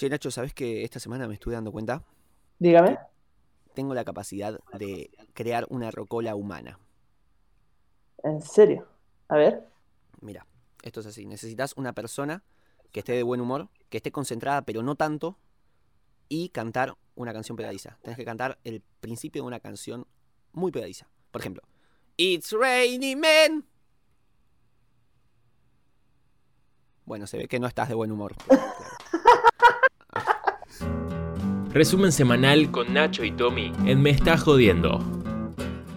Che, Nacho, ¿sabes que esta semana me estuve dando cuenta? Dígame. Tengo la capacidad de crear una rocola humana. ¿En serio? A ver. Mira, esto es así. Necesitas una persona que esté de buen humor, que esté concentrada, pero no tanto, y cantar una canción pegadiza. Tienes que cantar el principio de una canción muy pegadiza. Por ejemplo, It's raining men. Bueno, se ve que no estás de buen humor. Resumen semanal con Nacho y Tommy en Me Está Jodiendo.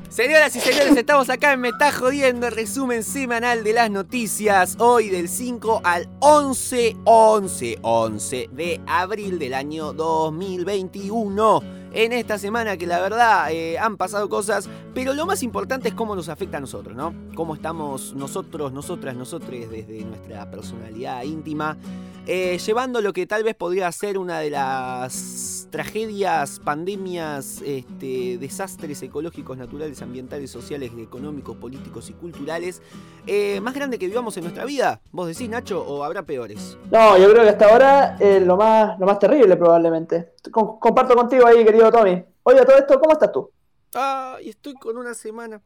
Señoras y señores, estamos acá en Me Está Jodiendo, el resumen semanal de las noticias. Hoy del 5 al 11, 11, 11 de abril del año 2021 en esta semana que la verdad eh, han pasado cosas, pero lo más importante es cómo nos afecta a nosotros, ¿no? Cómo estamos nosotros, nosotras, nosotros desde nuestra personalidad íntima, eh, llevando lo que tal vez podría ser una de las tragedias, pandemias, este, desastres ecológicos, naturales, ambientales, sociales, económicos, políticos y culturales eh, más grande que vivamos en nuestra vida. ¿Vos decís, Nacho, o habrá peores? No, yo creo que hasta ahora lo, más, lo más terrible probablemente. Comparto contigo ahí, querido Tommy. Oye, todo esto, ¿cómo estás tú? Ay, estoy con una semana.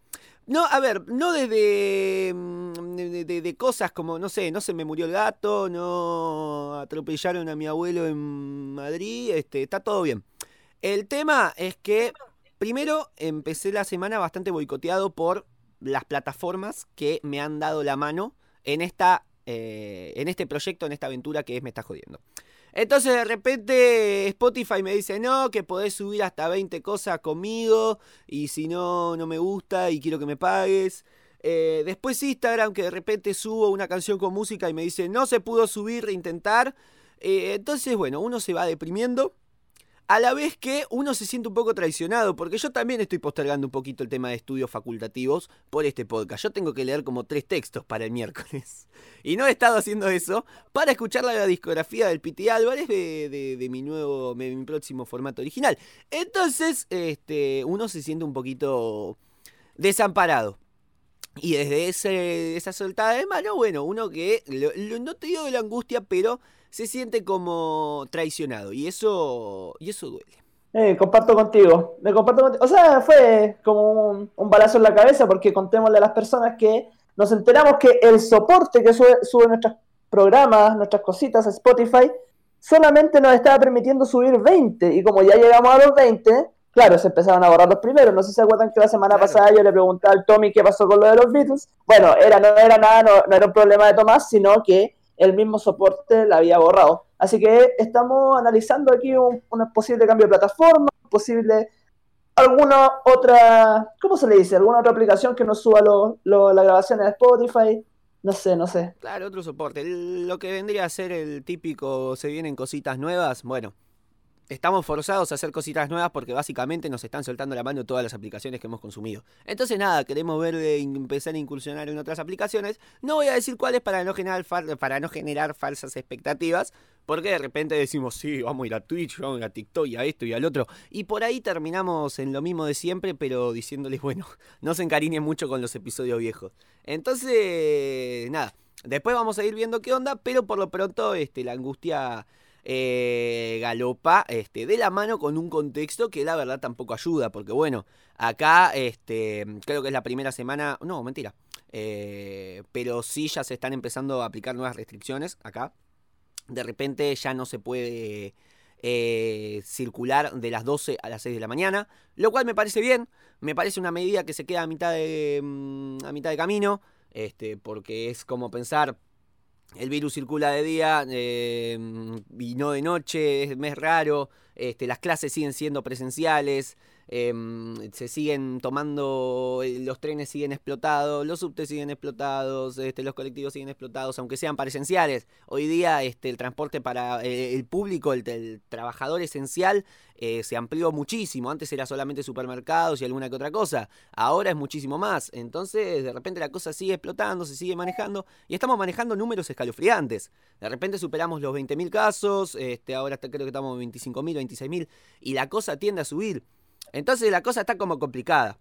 No, a ver, no desde mm, de, cosas como, no sé, no se me murió el gato, no atropellaron a mi abuelo en Madrid, este, está todo bien. El tema es que, primero, empecé la semana bastante boicoteado por las plataformas que me han dado la mano en, esta, eh, en este proyecto, en esta aventura que es Me Está Jodiendo. Entonces de repente Spotify me dice, no, que podés subir hasta 20 cosas conmigo y si no, no me gusta y quiero que me pagues. Eh, después Instagram, que de repente subo una canción con música y me dice, no se pudo subir, reintentar. Eh, entonces, bueno, uno se va deprimiendo a la vez que uno se siente un poco traicionado, porque yo también estoy postergando un poquito el tema de estudios facultativos por este podcast. Yo tengo que leer como tres textos para el miércoles. Y no he estado haciendo eso para escuchar la discografía del Piti Álvarez de, mi nuevo, mi próximo formato original. Entonces, este, uno se siente un poquito desamparado. Y desde esa soltada de mano, bueno, uno que, no te digo de la angustia, pero se siente como traicionado y eso, y eso duele. Eh, comparto contigo, me comparto contigo. O sea, fue como un, balazo en la cabeza porque contémosle a las personas que nos enteramos que el soporte que sube, sube nuestros programas, nuestras cositas a Spotify, solamente nos estaba permitiendo subir 20 y como ya llegamos a los 20, claro, se empezaron a borrar los primeros. No sé si se acuerdan que la semana pasada yo le preguntaba al Tommy qué pasó con lo de los Beatles. Bueno, era, no era nada, no, no era un problema de Tomás, sino que el mismo soporte la había borrado. Así que estamos analizando aquí un, posible cambio de plataforma, posible alguna otra, ¿cómo se le dice? Alguna otra aplicación que nos suba la grabación de Spotify. No sé, no sé. Claro, otro soporte. Lo que vendría a ser el típico, se vienen cositas nuevas, bueno, estamos forzados a hacer cositas nuevas porque básicamente nos están soltando la mano todas las aplicaciones que hemos consumido. Entonces nada, queremos ver de empezar a incursionar en otras aplicaciones. No voy a decir cuáles para no generar, para no generar falsas expectativas, porque de repente decimos, sí, vamos a ir a Twitch, vamos a ir a TikTok y a esto y al otro. Y por ahí terminamos en lo mismo de siempre, pero diciéndoles, bueno, no se encariñen mucho con los episodios viejos. Entonces, nada, después vamos a ir viendo qué onda, pero por lo pronto este, la angustia eh, galopa este, de la mano con un contexto que la verdad tampoco ayuda, porque bueno, acá este, creo que es la primera semana, no, mentira, eh, pero sí ya se están empezando a aplicar nuevas restricciones acá. De repente ya no se puede eh, circular de las 12 a las 6 de la mañana, lo cual me parece bien, me parece una medida que se queda a mitad de, mm, a mitad de camino, este, porque es como pensar, el virus circula de día eh, y no de noche, es, mes raro, este, las clases siguen siendo presenciales, Em, se siguen tomando, eh, los trenes siguen explotados, los subtes siguen explotados, este, los colectivos siguen explotados, aunque sean para esenciales. Hoy día este, el transporte para eh, el público, el, trabajador esencial, eh, se amplió muchísimo. Antes era solamente supermercados y alguna que otra cosa. Ahora es muchísimo más. Entonces, de repente la cosa sigue explotando, se sigue manejando y estamos manejando números escalofriantes. De repente superamos los 20.000 casos, este, ahora creo que estamos en 25.000, 26.000 y la cosa tiende a subir. Entonces la cosa está como complicada.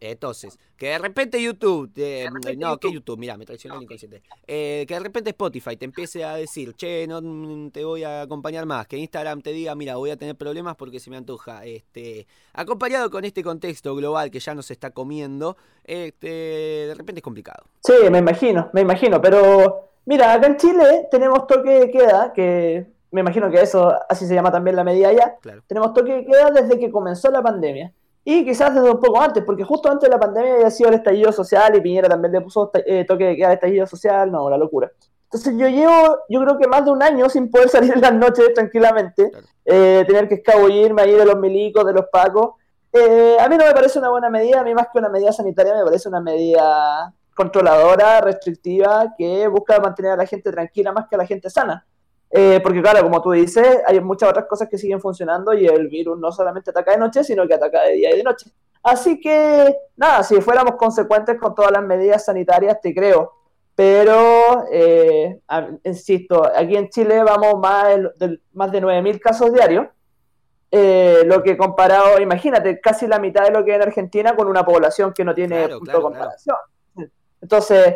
Entonces, que de repente YouTube, te- no, que YouTube, mira, me traicionó el inconsciente. Eh, que de repente Spotify te empiece a decir, che, no mm, te voy a acompañar más. Que Instagram te diga, mira, voy a tener problemas porque se me antoja. Este, acompañado con este contexto global que ya nos está comiendo, este, de repente es complicado. Sí, me imagino, me imagino, pero mira, acá en Chile tenemos toque de queda, que me imagino que eso, así se llama también la medida Claro. tenemos toque de queda desde que comenzó la pandemia. Y quizás desde un poco antes, porque justo antes de la pandemia había sido el estallido social y Piñera también le puso eh, toque de queda al estallido social, no, la locura. Entonces yo llevo, yo creo que más de un año sin poder salir en las noches tranquilamente, Claro. eh, tener que escabullirme ahí de los milicos, de los pacos. Eh, a mí no me parece una buena medida, a mí más que una medida sanitaria me parece una medida controladora, restrictiva, que busca mantener a la gente tranquila más que a la gente sana. Eh, porque claro, como tú dices, hay muchas otras cosas que siguen funcionando y el virus no solamente ataca de noche, sino que ataca de día y de noche. Así que, nada, si fuéramos consecuentes con todas las medidas sanitarias, te creo. Pero, eh, insisto, aquí en Chile vamos más, del- más de 9.000 casos diarios. eh, lo que comparado, imagínate, casi la mitad de lo que hay en Argentina con una población que no tiene Claro, punto claro, de comparación. Entonces,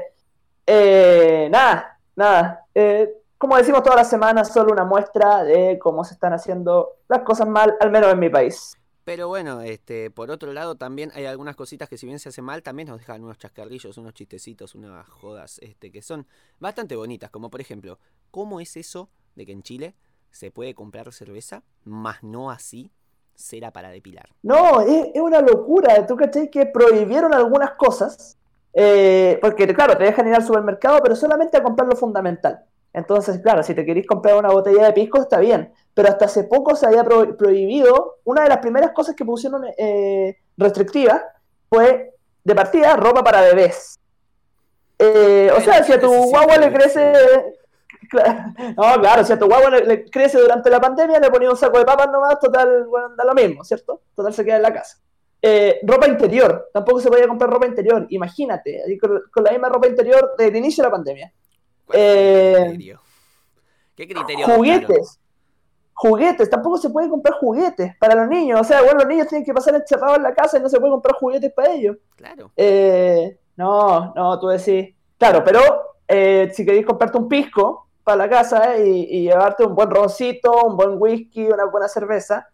eh, nada, nada. Eh, como decimos todas las semanas, solo una muestra de cómo se están haciendo las cosas mal, al menos en mi país. Pero bueno, este, por otro lado también hay algunas cositas que si bien se hacen mal, también nos dejan unos chascarrillos, unos chistecitos, unas jodas, este, que son bastante bonitas, como por ejemplo, ¿cómo es eso de que en Chile se puede comprar cerveza, más no así cera para depilar? No, es, es una locura. ¿Tú cachai que prohibieron algunas cosas? Eh, porque, claro, te dejan ir al supermercado, pero solamente a comprar lo fundamental. Entonces, claro, si te queréis comprar una botella de pisco, está bien. Pero hasta hace poco se había pro- prohibido, una de las primeras cosas que pusieron eh, restrictivas fue, de partida, ropa para bebés. Eh, o sea, si a tu guagua le crece... No, claro, si a tu guagua le, le crece durante la pandemia, le ponía un saco de papas nomás, total, bueno, da lo mismo, ¿cierto? Total se queda en la casa. Eh, ropa interior, tampoco se podía comprar ropa interior, imagínate, con, con la misma ropa interior desde el inicio de la pandemia. ¿Cuál es Eh, criterio? ¿Qué criterio? adoptaron? Juguetes, juguetes, tampoco se puede comprar juguetes para los niños, o sea, bueno, los niños tienen que pasar encerrados en la casa y no se puede comprar juguetes para ellos. Claro. Eh, no, no, tú decís, claro, pero eh, si queréis comprarte un pisco para la casa eh, y, y llevarte un buen roncito, un buen whisky, una buena cerveza,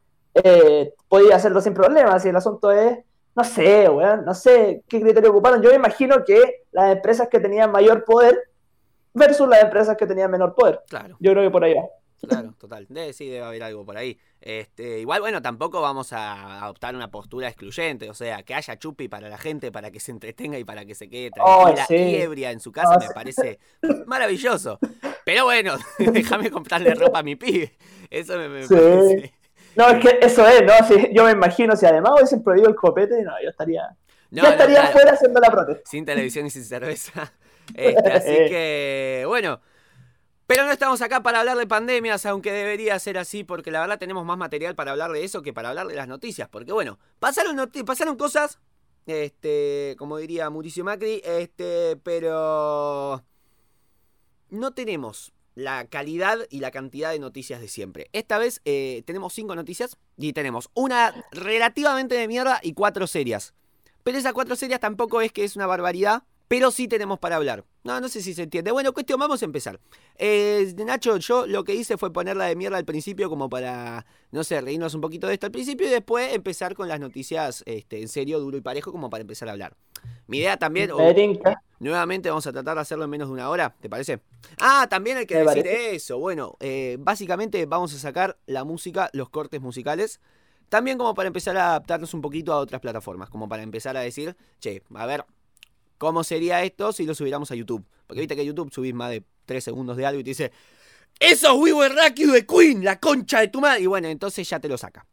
podía hacerlo sin problemas. Y el asunto es, no sé, weón, no sé qué criterio ocuparon. Yo me imagino que las empresas que tenían mayor poder versus las empresas que tenían menor poder. Claro. Yo creo que por ahí va. Claro, total. Debe, sí, debe haber algo por ahí. Este, igual, bueno, tampoco vamos a adoptar una postura excluyente, o sea, que haya chupi para la gente, para que se entretenga y para que se quede tranquila sí. y ebria en su casa, Oh, me sí. parece maravilloso. Pero bueno, déjame comprarle ropa a mi pibe. Eso me, me Sí. parece. No, es que eso es, ¿no? Si, yo me imagino, si además hubiesen prohibido el copete, no, yo estaría, No, ya no, estaría claro. afuera haciendo la protesta. sin televisión y sin cerveza. Este, así que, bueno. Pero no estamos acá para hablar de pandemias, aunque debería ser así, porque la verdad tenemos más material para hablar de eso que para hablar de las noticias. Porque, bueno, pasaron, noti- pasaron cosas, este, como diría Mauricio Macri, este, pero no tenemos la calidad y la cantidad de noticias de siempre. Esta vez eh, tenemos cinco noticias y tenemos una relativamente de mierda y cuatro serias. Pero esas cuatro serias tampoco es que es una barbaridad, pero sí tenemos para hablar. No, no sé si se entiende. Bueno, cuestión, vamos a empezar. Eh, Nacho, yo lo que hice fue ponerla de mierda al principio como para, no sé, reírnos un poquito de esto al principio y después empezar con las noticias este, en serio, duro y parejo como para empezar a hablar. Mi idea también, o- Me tinca. Nuevamente vamos a tratar de hacerlo en menos de una hora, ¿te parece? Ah, también hay que Me decir parece. eso. Bueno, eh, básicamente vamos a sacar la música, los cortes musicales. También como para empezar a adaptarnos un poquito a otras plataformas. Como para empezar a decir, che, a ver, ¿cómo sería esto si lo subiéramos a YouTube? Porque viste que a YouTube subís más de 3 segundos de algo y te dice, ¡Eso es We Were de Queen! ¡La concha de tu madre! Y bueno, entonces ya te lo saca.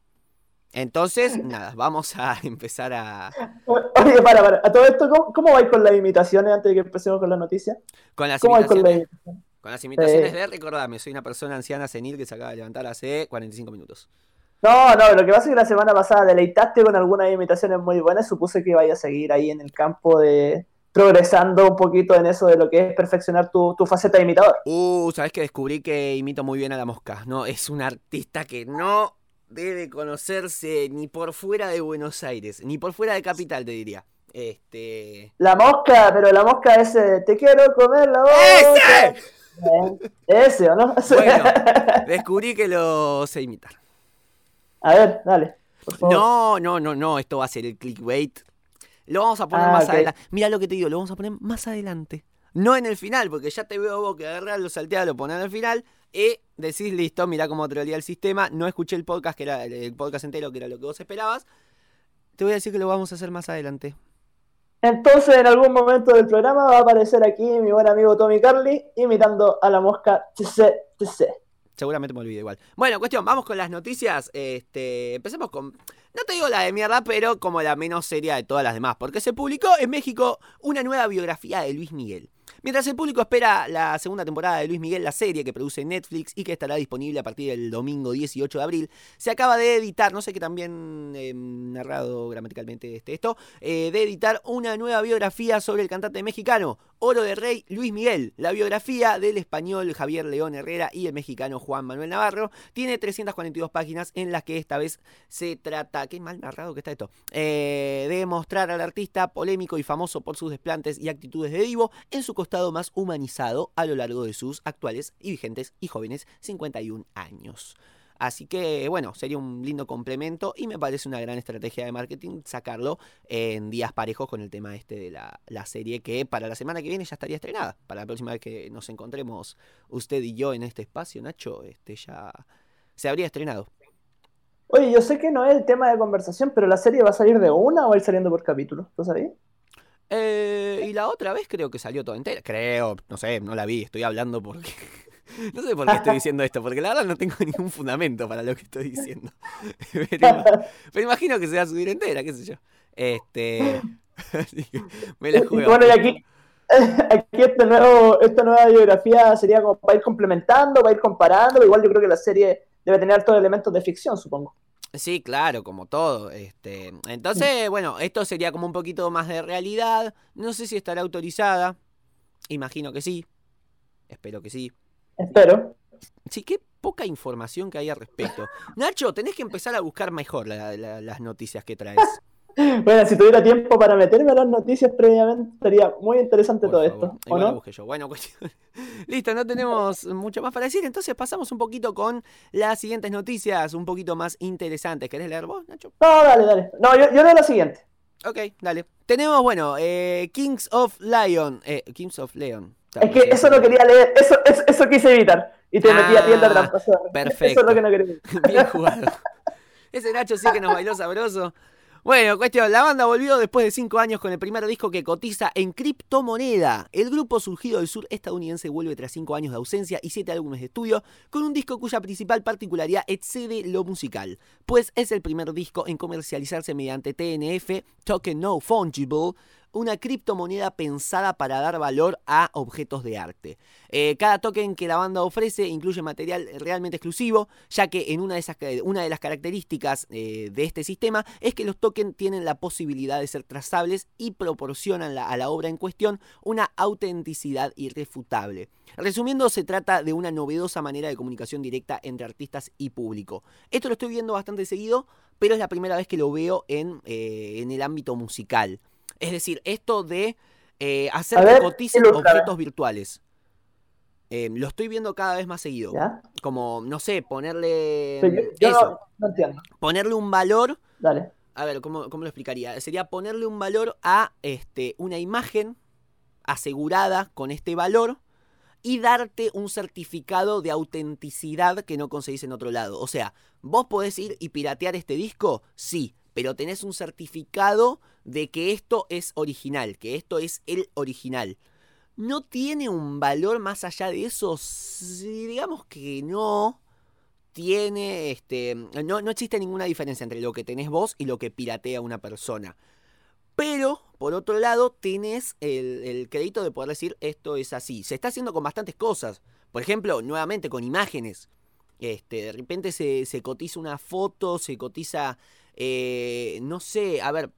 Entonces, nada, vamos a empezar a... Oye, para, para. A todo esto, ¿cómo, cómo vais con las imitaciones antes de que empecemos con la noticia? Con las ¿Cómo vais con las imitaciones. Con las imitaciones Sí. de recordame, soy una persona anciana senil que se acaba de levantar hace 45 minutos. No, no, lo que pasa es que la semana pasada deleitaste con algunas imitaciones muy buenas. Supuse que vaya a seguir ahí en el campo de progresando un poquito en eso de lo que es perfeccionar tu, tu faceta de imitador. Uh, sabes que descubrí que imito muy bien a la mosca. No, es un artista que no debe conocerse ni por fuera de Buenos Aires, ni por fuera de capital, te diría. Este. La mosca, pero la mosca ese, te quiero comer la boca. ¡Ese! Ese, ¿o no? Bueno, descubrí que lo sé imitar. A ver, dale. Por favor. No, no, no, no, esto va a ser el clickbait. Lo vamos a poner Ah, más adelante. Mira lo que te digo, lo vamos a poner más adelante. No en el final, porque ya te veo vos que agarrás, lo salteás, lo ponés al final y decís, listo, mira cómo trolea el sistema. No escuché el podcast, que era el- podcast entero, que era lo que vos esperabas. Te voy a decir que lo vamos a hacer más adelante. Entonces, en algún momento del programa va a aparecer aquí mi buen amigo Tommy Carly imitando a la mosca TC, TC. Seguramente me olvidé igual. Bueno, cuestión, vamos con las noticias. Este, empecemos con. No te digo la de mierda, pero como la menos seria de todas las demás. Porque se publicó en México una nueva biografía de Luis Miguel. Mientras el público espera la segunda temporada de Luis Miguel, la serie que produce Netflix y que estará disponible a partir del domingo 18 de abril, se acaba de editar, no sé qué tan bien eh, narrado gramaticalmente este, esto, eh, de editar una nueva biografía sobre el cantante mexicano, Oro de Rey Luis Miguel. La biografía del español Javier León Herrera y el mexicano Juan Manuel Navarro tiene 342 páginas en las que esta vez se trata, qué mal narrado que está esto, eh, de mostrar al artista polémico y famoso por sus desplantes y actitudes de divo en su costado más humanizado a lo largo de sus actuales y vigentes y jóvenes 51 años. Así que bueno, sería un lindo complemento y me parece una gran estrategia de marketing sacarlo en días parejos con el tema este de la, la serie que para la semana que viene ya estaría estrenada. Para la próxima vez que nos encontremos usted y yo en este espacio, Nacho, este ya se habría estrenado. Oye, yo sé que no es el tema de conversación, pero la serie va a salir de una o va a ir saliendo por capítulo. ¿Tú sabías? Eh, y la otra vez creo que salió toda entera. Creo, no sé, no la vi, estoy hablando porque... No sé por qué estoy diciendo esto, porque la verdad no tengo ningún fundamento para lo que estoy diciendo. Pero, pero imagino que se va a subir entera, qué sé yo. Este... así que me la juego. bueno, y aquí, aquí este nuevo, esta nueva biografía sería como para ir complementando, para ir comparando. Igual yo creo que la serie debe tener todos elementos de ficción, supongo. Sí, claro, como todo. Este, entonces, bueno, esto sería como un poquito más de realidad. No sé si estará autorizada. Imagino que sí. Espero que sí. Espero. Sí, qué poca información que hay al respecto. Nacho, tenés que empezar a buscar mejor la- la- las noticias que traes. Bueno, si tuviera tiempo para meterme a las noticias previamente, estaría muy interesante Por todo favor. esto, ¿o no? yo. Bueno, cuestión. Listo, no tenemos mucho más para decir. Entonces pasamos un poquito con las siguientes noticias, un poquito más interesantes. ¿Querés leer vos, Nacho? No, dale, dale. No, yo, yo leo la siguiente. Ok, dale. Tenemos, bueno, eh, Kings of Lion. eh, Kings of Leon. Es que eso no quería leer, eso, eso, eso quise evitar. Y te metí a tienda Ah, trampa. Eso perfecto. Eso es lo que no quería. Bien jugado. Ese Nacho sí que nos bailó sabroso. Bueno, cuestión, la banda volvió después de cinco años con el primer disco que cotiza en criptomoneda. El grupo surgido del sur estadounidense vuelve tras cinco años de ausencia y siete álbumes de estudio, con un disco cuya principal particularidad excede lo musical, pues es el primer disco en comercializarse mediante TNF, Token No Fungible, una criptomoneda pensada para dar valor a objetos de arte. Eh, cada token que la banda ofrece incluye material realmente exclusivo, ya que en una de, esas, una de las características eh, de este sistema es que los tokens tienen la posibilidad de ser trazables y proporcionan a la obra en cuestión una autenticidad irrefutable. Resumiendo, se trata de una novedosa manera de comunicación directa entre artistas y público. Esto lo estoy viendo bastante seguido, pero es la primera vez que lo veo en, eh, en el ámbito musical. Es decir, esto de eh, hacer que ver, coticen ilústrame. objetos virtuales. Eh, lo estoy viendo cada vez más seguido. ¿Ya? Como, no sé, ponerle. Pero yo, yo eso, no, no entiendo. ponerle un valor. Dale. A ver, ¿cómo, cómo lo explicaría? Sería ponerle un valor a este, una imagen asegurada con este valor y darte un certificado de autenticidad que no conseguís en otro lado. O sea, vos podés ir y piratear este disco, sí, pero tenés un certificado de que esto es original, que esto es el original. ¿No tiene un valor más allá de eso? Sí, digamos que no. Tiene, este, no, no existe ninguna diferencia entre lo que tenés vos y lo que piratea una persona. Pero, por otro lado, tenés el, el crédito de poder decir esto es así. Se está haciendo con bastantes cosas. Por ejemplo, nuevamente con imágenes. Este, de repente se, se cotiza una foto, se cotiza, eh, no sé, a ver,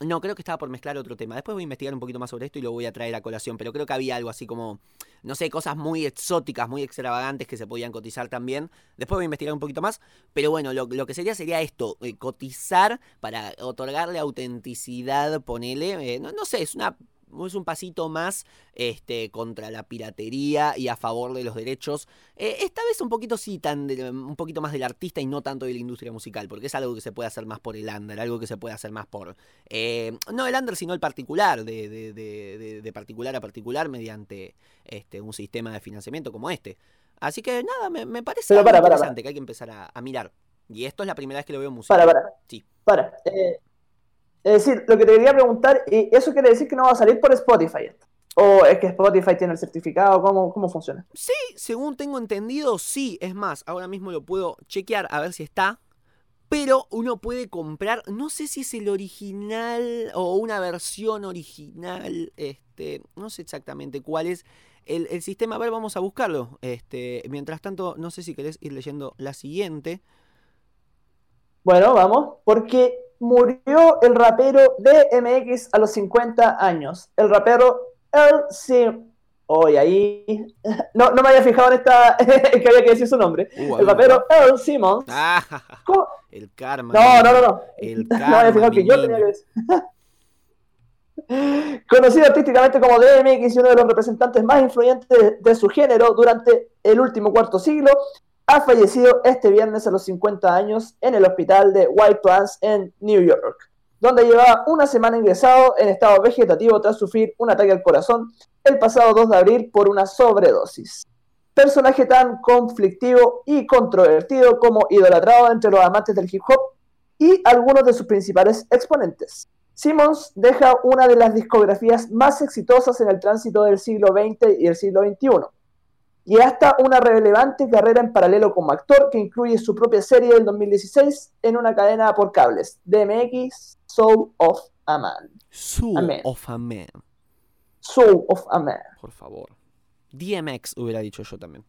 no, creo que estaba por mezclar otro tema. Después voy a investigar un poquito más sobre esto y lo voy a traer a colación. Pero creo que había algo así como, no sé, cosas muy exóticas, muy extravagantes que se podían cotizar también. Después voy a investigar un poquito más. Pero bueno, lo, que sería sería esto, eh, cotizar para otorgarle autenticidad, ponele. eh, no, no sé, es una es un pasito más este, contra la piratería y a favor de los derechos. Eh, esta vez un poquito sí, tan de- un poquito más del artista y no tanto de la industria musical, porque es algo que se puede hacer más por el under, algo que se puede hacer más por... eh, no el under, sino el particular, de, de- de- particular a particular mediante este, un sistema de financiamiento como este. Así que nada, me, me parece para, para, interesante que hay que empezar a, a mirar. Y esto es la primera vez que lo veo en música. Para, para. Sí. Para. eh, es decir, lo que te quería preguntar, ¿y ¿eso quiere decir que no va a salir por Spotify? ¿O es que Spotify tiene el certificado? ¿Cómo, cómo funciona? Sí, según tengo entendido, sí. Es más, ahora mismo lo puedo chequear a ver si está. Pero uno puede comprar, no sé si es el original o una versión original, este, no sé exactamente cuál es el, el sistema. A ver, vamos a buscarlo. Este, mientras tanto, no sé si querés ir leyendo la siguiente. Bueno, vamos, porque murió el rapero DMX a los 50 años. El rapero Sim. Hoy ahí. No, no me había fijado en esta. que había que decir su nombre. Uh, El rapero Earl Simmons. Ah, el karma. No, no, no, no. El No me había fijado karma, que yo tenía que decir. Conocido artísticamente como DMX y uno de los representantes más influyentes de, de su género durante el último cuarto siglo, ha fallecido este viernes a los 50 años en el hospital de White Plains en New York, donde llevaba una semana ingresado en estado vegetativo tras sufrir un ataque al corazón el pasado 2 de abril por una sobredosis. Personaje tan conflictivo y controvertido como idolatrado entre los amantes del hip hop y algunos de sus principales exponentes. Simmons deja una de las discografías más exitosas en el tránsito del siglo XX y el siglo XXI, y hasta una relevante carrera en paralelo como actor que incluye su propia serie del 2016 en una cadena por cables, DMX Soul of a Man. Soul of a Man, Soul of a Man. por favor. DMX hubiera dicho yo también.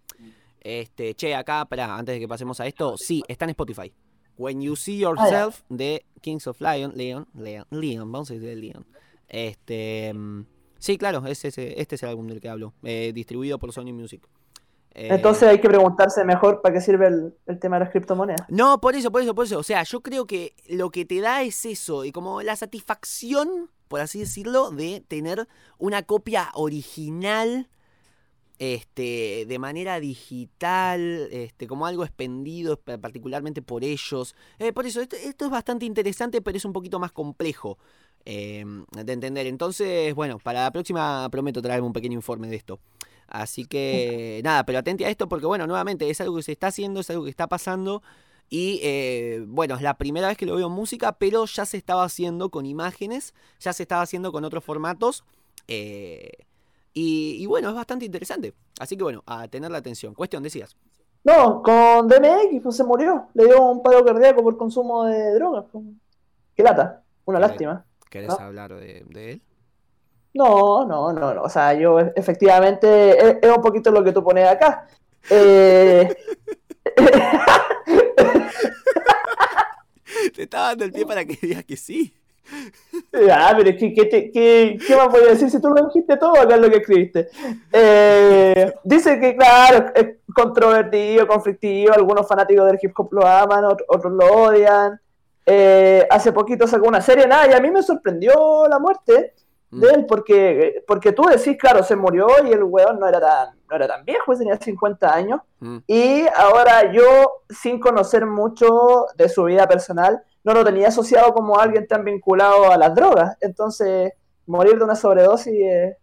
Este, che, acá, para antes de que pasemos a esto, sí, está en Spotify. When You See Yourself de Kings of Lion, Leon, Leon, Leon, vamos a decir Leon. Este, mm, sí, claro, es ese- este es el álbum del que hablo, eh, distribuido por Sony Music. Eh, Entonces hay que preguntarse mejor para qué sirve el, el tema de las criptomonedas. No, por eso, por eso, por eso. O sea, yo creo que lo que te da es eso, y como la satisfacción, por así decirlo, de tener una copia original, este, de manera digital, este, como algo expendido pa- particularmente por ellos. Eh, por eso, esto, esto es bastante interesante, pero es un poquito más complejo eh, de entender. Entonces, bueno, para la próxima prometo traerme un pequeño informe de esto. Así que nada, pero atente a esto porque bueno, nuevamente es algo que se está haciendo, es algo que está pasando y eh, bueno, es la primera vez que lo veo en música, pero ya se estaba haciendo con imágenes, ya se estaba haciendo con otros formatos eh, y, y bueno, es bastante interesante. Así que bueno, a tener la atención. Cuestión, decías. No, con DMX pues, se murió. Le dio un paro cardíaco por consumo de drogas. pues. Qué lata. Una lástima. ¿Querés No. hablar de, de él? No, no, no, no. O sea, yo e- efectivamente es, es un poquito lo que tú pones acá. Eh, Te estaba dando el pie para que digas que sí. ah, pero es que, ¿qué, te- qué- qué más voy a decir si tú lo dijiste todo acá en lo que escribiste? Eh, dice que, claro, es controvertido, conflictivo. Algunos fanáticos del hip hop lo aman, ot- otros lo odian. Eh, hace poquito sacó una serie, nada, y a mí me sorprendió la muerte. De él, porque, porque tú decís, claro, se murió y el weón no era tan, no era tan viejo, tenía 50 años. Mm. Y ahora yo, sin conocer mucho de su vida personal, no lo tenía asociado como alguien tan vinculado a las drogas. Entonces, morir de una sobredosis es,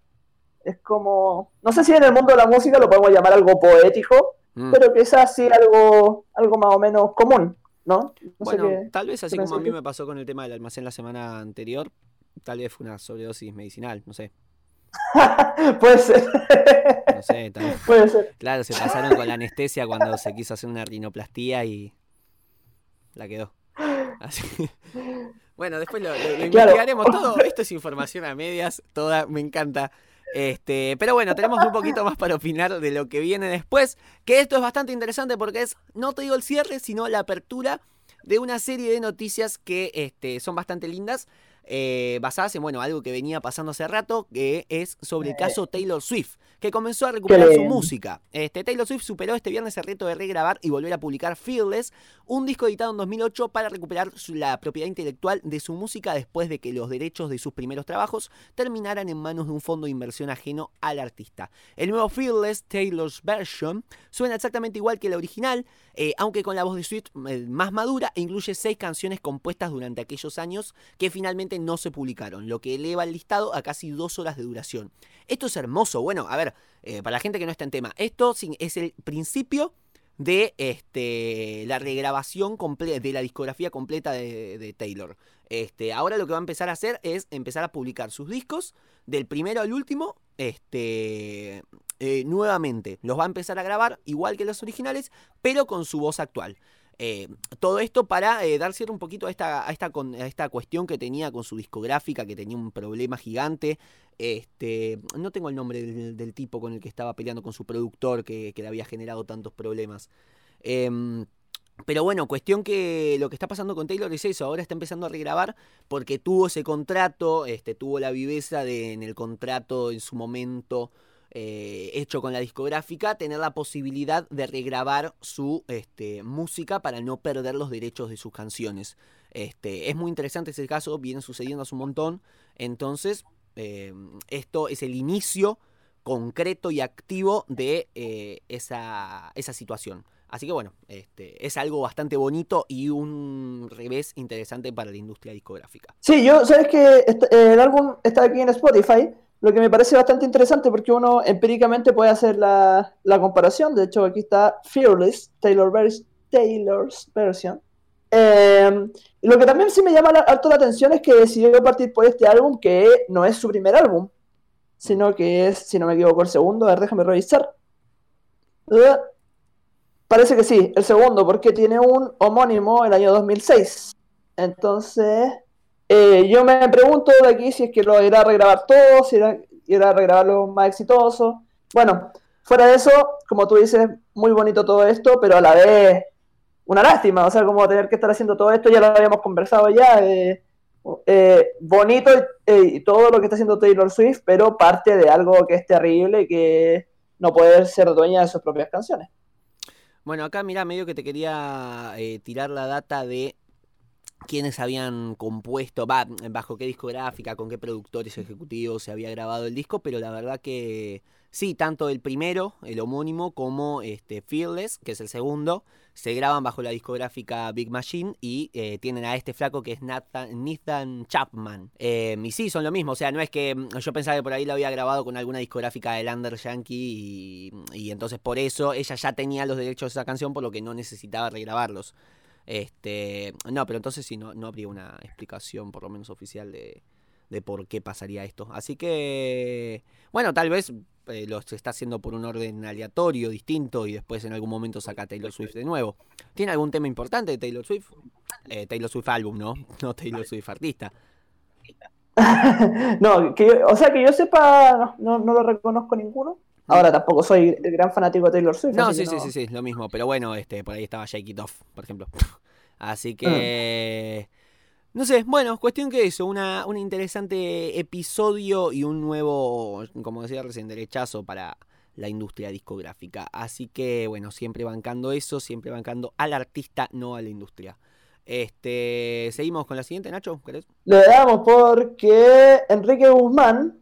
es como, no sé si en el mundo de la música lo podemos llamar algo poético, Mm. pero quizás sí algo, algo más o menos común, ¿no? No sé Bueno, qué- tal vez así como a mí me pasó con el tema del almacén la semana anterior, tal vez fue una sobredosis medicinal, no sé. puede ser, No sé, tal vez. puede ser. Claro, se pasaron con la anestesia cuando se quiso hacer una rinoplastía y la quedó. Así. Bueno, después lo, lo- lo Claro. investigaremos todo. Esto es información a medias, toda, me encanta. Este, pero bueno, tenemos un poquito más para opinar de lo que viene después. Que esto es bastante interesante porque es, no te digo el cierre, sino la apertura de una serie de noticias que este, son bastante lindas. Eh, basadas en bueno, algo que venía pasando hace rato, que es sobre el caso Taylor Swift, que comenzó a recuperar su música. Este, Taylor Swift superó este viernes el reto de regrabar y volver a publicar Fearless, un disco editado en 2008 para recuperar la propiedad intelectual de su música después de que los derechos de sus primeros trabajos terminaran en manos de un fondo de inversión ajeno al artista. El nuevo Fearless Taylor's Version suena exactamente igual que la original, eh, aunque con la voz de Swift eh, más madura incluye seis canciones compuestas durante aquellos años que finalmente no se publicaron, lo que eleva el listado a casi dos horas de duración. Esto es hermoso, bueno, a ver, eh, para la gente que no está en tema, esto es el principio de este, la regrabación de la discografía completa de, Taylor. Este, ahora lo que va a empezar a hacer es empezar a publicar sus discos del primero al último este, eh, nuevamente. Los va a empezar a grabar igual que los originales, pero con su voz actual. Eh, todo esto para eh, dar cierto un poquito a esta, a, esta, esta cuestión que tenía con su discográfica, que tenía un problema gigante. Este, no tengo el nombre del, tipo con el que estaba peleando con su productor, que, le había generado tantos problemas. Pero bueno, cuestión que lo que está pasando con Taylor es eso, ahora está empezando a regrabar porque tuvo ese contrato, este, tuvo la viveza de en el contrato en su momento eh, hecho con la discográfica, tener la posibilidad de regrabar su este, música para no perder los derechos de sus canciones. Este, es muy interesante ese caso, viene sucediendo hace un montón. Entonces, eh, esto es el inicio concreto y activo de eh, esa situación. Así que bueno, este, es algo bastante bonito y un revés interesante para la industria discográfica. Sí, yo, sabes que el álbum está aquí en Spotify lo que me parece bastante interesante porque uno empíricamente puede hacer la, comparación. De hecho, aquí está Fearless, Taylor Taylor's Version. Em, lo que también sí me llama harto la atención es que decidió partir por este álbum que no es su primer álbum, sino que es, si no me equivoco, el segundo. A ver, déjame revisar. Uh, parece que sí, el segundo, porque tiene un homónimo el año 2006. Entonces, eh, yo me pregunto de aquí si es que lo irá a regrabar todo, si irá, a regrabarlo más exitoso. Bueno, fuera de eso, como tú dices, muy bonito todo esto, pero a la vez una lástima, o sea, como tener que estar haciendo todo esto, ya lo habíamos conversado ya, eh, eh, bonito y todo lo que está haciendo Taylor Swift, pero parte de algo que es terrible, que no poder ser dueña de sus propias canciones. Bueno, acá mira, medio que te quería tirar la data de quiénes habían compuesto, bajo qué discográfica, con qué productores ejecutivos se había grabado el disco, pero la verdad que sí, tanto el primero, el homónimo, como este Fearless, que es el segundo, se graban bajo la discográfica Big Machine y eh, tienen a este flaco que es Nathan, Chapman. Eh, y sí, son lo mismo, o sea, no es que mm, yo pensaba que por ahí lo había grabado con alguna discográfica de Lander Yankee y, y entonces por eso ella ya tenía los derechos de esa canción, por lo que no necesitaba regrabarlos. Este, no, pero entonces sí, no, no habría una explicación, por lo menos oficial, de, de por qué pasaría esto. Así que, bueno, tal vez eh, lo se está haciendo por un orden aleatorio, distinto, y después en algún momento saca Taylor Swift de nuevo. ¿Tiene algún tema importante de Taylor Swift? Eh, Taylor Swift álbum, ¿no? No Taylor Swift artista. no, que, o sea, que yo sepa, no, no lo reconozco ninguno. Ahora tampoco soy el gran fanático de Taylor Swift. No, sí, sí, sí, sí, lo mismo. Pero bueno, este, por ahí estaba Shake It Off, por ejemplo. Así que. Mm. No sé, bueno, cuestión que eso, una, un interesante episodio y un nuevo, como decía recién, derechazo para la industria discográfica. Así que, bueno, siempre bancando eso, siempre bancando al artista, no a la industria. Este, seguimos con la siguiente, Nacho, ¿querés? Le damos porque Enrique Guzmán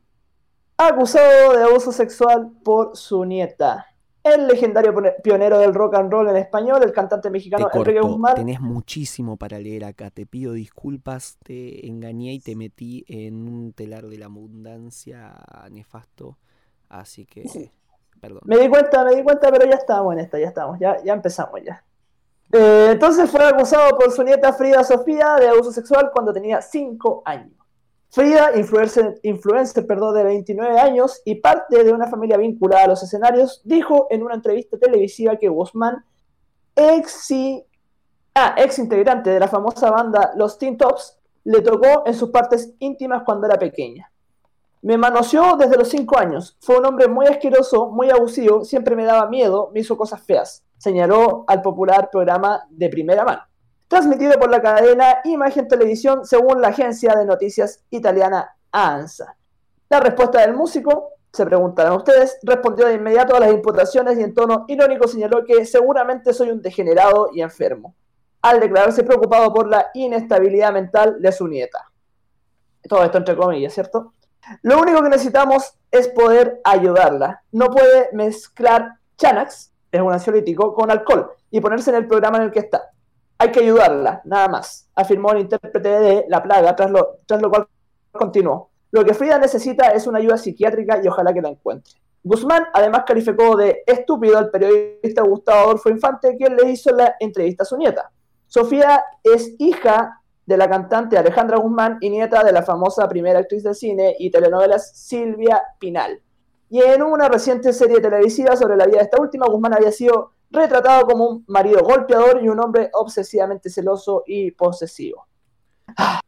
acusado de abuso sexual por su nieta. El legendario pionero del rock and roll en español, el cantante mexicano Enrique Guzmán. Tenés muchísimo para leer acá. Te pido disculpas, te engañé y te metí en un telar de la abundancia nefasto. Así que, perdón. Me di cuenta, me di cuenta, pero ya estamos en esta, ya estamos, ya, ya empezamos ya. Eh, entonces fue acusado por su nieta Frida Sofía de abuso sexual cuando tenía 5 años. Frida, influencer, influencer de 29 años y parte de una familia vinculada a los escenarios, dijo en una entrevista televisiva que Guzmán, ex, ah, ex integrante de la famosa banda Los Teen Tops, le tocó en sus partes íntimas cuando era pequeña. Me manoseó desde los 5 años. Fue un hombre muy asqueroso, muy abusivo, siempre me daba miedo, me hizo cosas feas, señaló al popular programa de primera mano. Transmitido por la cadena Imagen Televisión según la agencia de noticias italiana ANSA. La respuesta del músico, se preguntarán ustedes, respondió de inmediato a las imputaciones y en tono irónico señaló que seguramente soy un degenerado y enfermo, al declararse preocupado por la inestabilidad mental de su nieta. Todo esto entre comillas, ¿cierto? Lo único que necesitamos es poder ayudarla. No puede mezclar Chanax, es un ansiolítico, con alcohol y ponerse en el programa en el que está. Hay que ayudarla, nada más, afirmó el intérprete de La Plaga, tras lo, tras lo cual continuó. Lo que Frida necesita es una ayuda psiquiátrica y ojalá que la encuentre. Guzmán además calificó de estúpido al periodista Gustavo Adolfo Infante, quien le hizo la entrevista a su nieta. Sofía es hija de la cantante Alejandra Guzmán y nieta de la famosa primera actriz de cine y telenovelas Silvia Pinal. Y en una reciente serie televisiva sobre la vida de esta última, Guzmán había sido retratado como un marido golpeador y un hombre obsesivamente celoso y posesivo. Ah,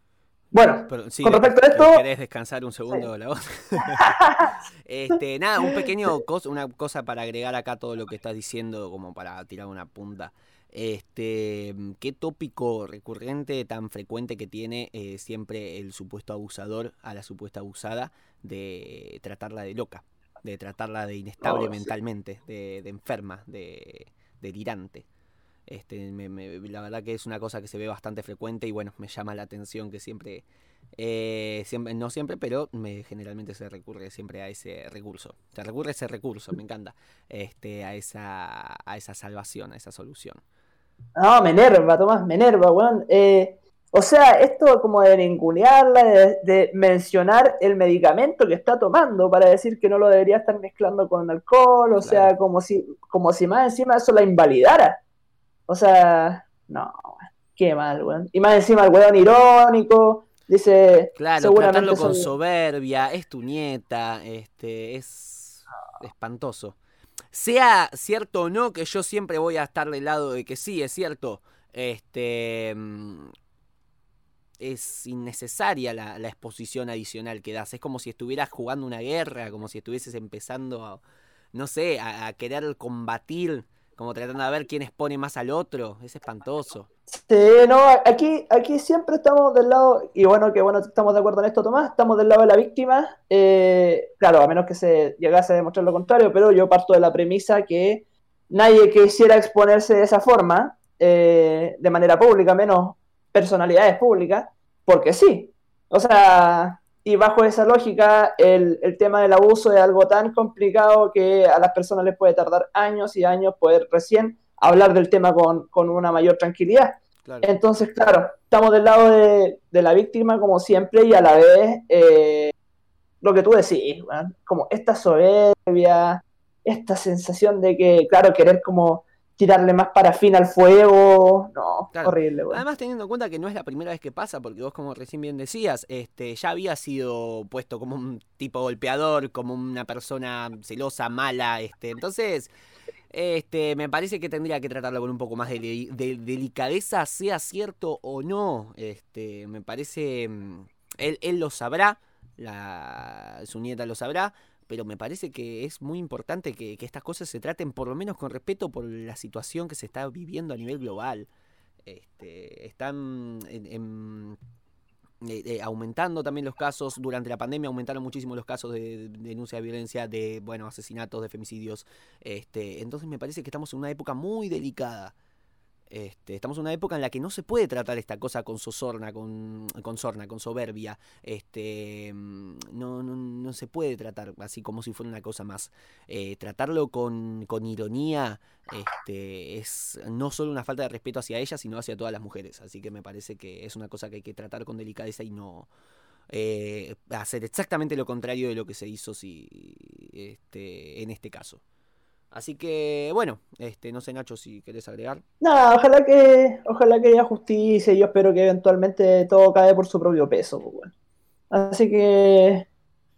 bueno, con respecto a esto... ¿Querés descansar un segundo la voz? este, nada, un pequeño una cosa para agregar acá todo lo que estás diciendo, como para tirar una punta. Este, ¿Qué tópico recurrente tan frecuente que tiene eh, siempre el supuesto abusador a la supuesta abusada de tratarla de loca, de tratarla de inestable mentalmente, de, enferma, de delirante? Este, la verdad que es una cosa que se ve bastante frecuente y bueno, me llama la atención que siempre, eh, siempre no siempre, pero me, generalmente se recurre siempre a ese recurso. Se recurre a ese recurso, me encanta, este, a, esa, a esa salvación, a esa solución. No, me enerva, Tomás, me enerva, weón. Eh, o sea, esto como de ningunearla, de, mencionar el medicamento que está tomando para decir que no lo debería estar mezclando con alcohol, o sea, como si, como si más encima eso la invalidara. O sea, no, qué mal, weón. Y más encima el weón irónico, dice... Claro, seguramente con soberbia, es tu nieta, este, es espantoso sea cierto o no, que yo siempre voy a estar del lado de que sí, es cierto, este mm, es innecesaria la, exposición adicional que das. Es como si estuvieras jugando una guerra, como si estuvieses empezando, a, no sé, a querer combatir como tratando de ver quién expone más al otro. Es espantoso. Sí, no, aquí, aquí siempre estamos del lado, y bueno, que bueno, estamos de acuerdo en esto, Tomás, estamos del lado de la víctima. Eh, claro, a menos que se llegase a demostrar lo contrario, pero yo parto de la premisa que nadie quisiera exponerse de esa forma, eh, de manera pública, menos personalidades públicas, porque sí. O sea, y bajo esa lógica, el, el, tema del abuso es algo tan complicado que a las personas les puede tardar años y años poder recién hablar del tema con, con una mayor tranquilidad. Entonces, claro, estamos del lado de, de, la víctima como siempre y a la vez eh, lo que tú decís, como esta soberbia, esta sensación de que, claro, querer como tirarle más parafina al fuego. No, horrible. Además, teniendo en cuenta que no es la primera vez que pasa, porque vos, como recién bien decías, este, ya había sido puesto como un tipo golpeador, como una persona celosa, mala. Este, entonces, este, me parece que tendría que tratarlo con un poco más de, delicadeza, sea cierto o no. Este, me parece. Mm, él, él lo sabrá, la, su nieta lo sabrá pero me parece que es muy importante que, estas cosas se traten por lo menos con respeto por la situación que se está viviendo a nivel global. Este, están eh, eh, aumentando también los casos. Durante la pandemia aumentaron muchísimo los casos de, denuncia de violencia, de bueno, asesinatos, de femicidios. Este, entonces me parece que estamos en una época muy delicada este, estamos en una época en la que no se puede tratar esta cosa con sosorna, con, con sorna, con soberbia. Este, mm, no, no, se puede tratar así como si fuera una cosa más. Eh, tratarlo con, con, ironía este, es no solo una falta de respeto hacia ella, sino hacia todas las mujeres. Así que me parece que es una cosa que hay que tratar con delicadeza y no eh, hacer exactamente lo contrario de lo que se hizo si, este, en este caso. Así que, bueno, este, no sé, Nacho, si querés agregar. Nada, ojalá que, ojalá que haya justicia y yo espero que eventualmente todo cae por su propio peso. Pues, Así que,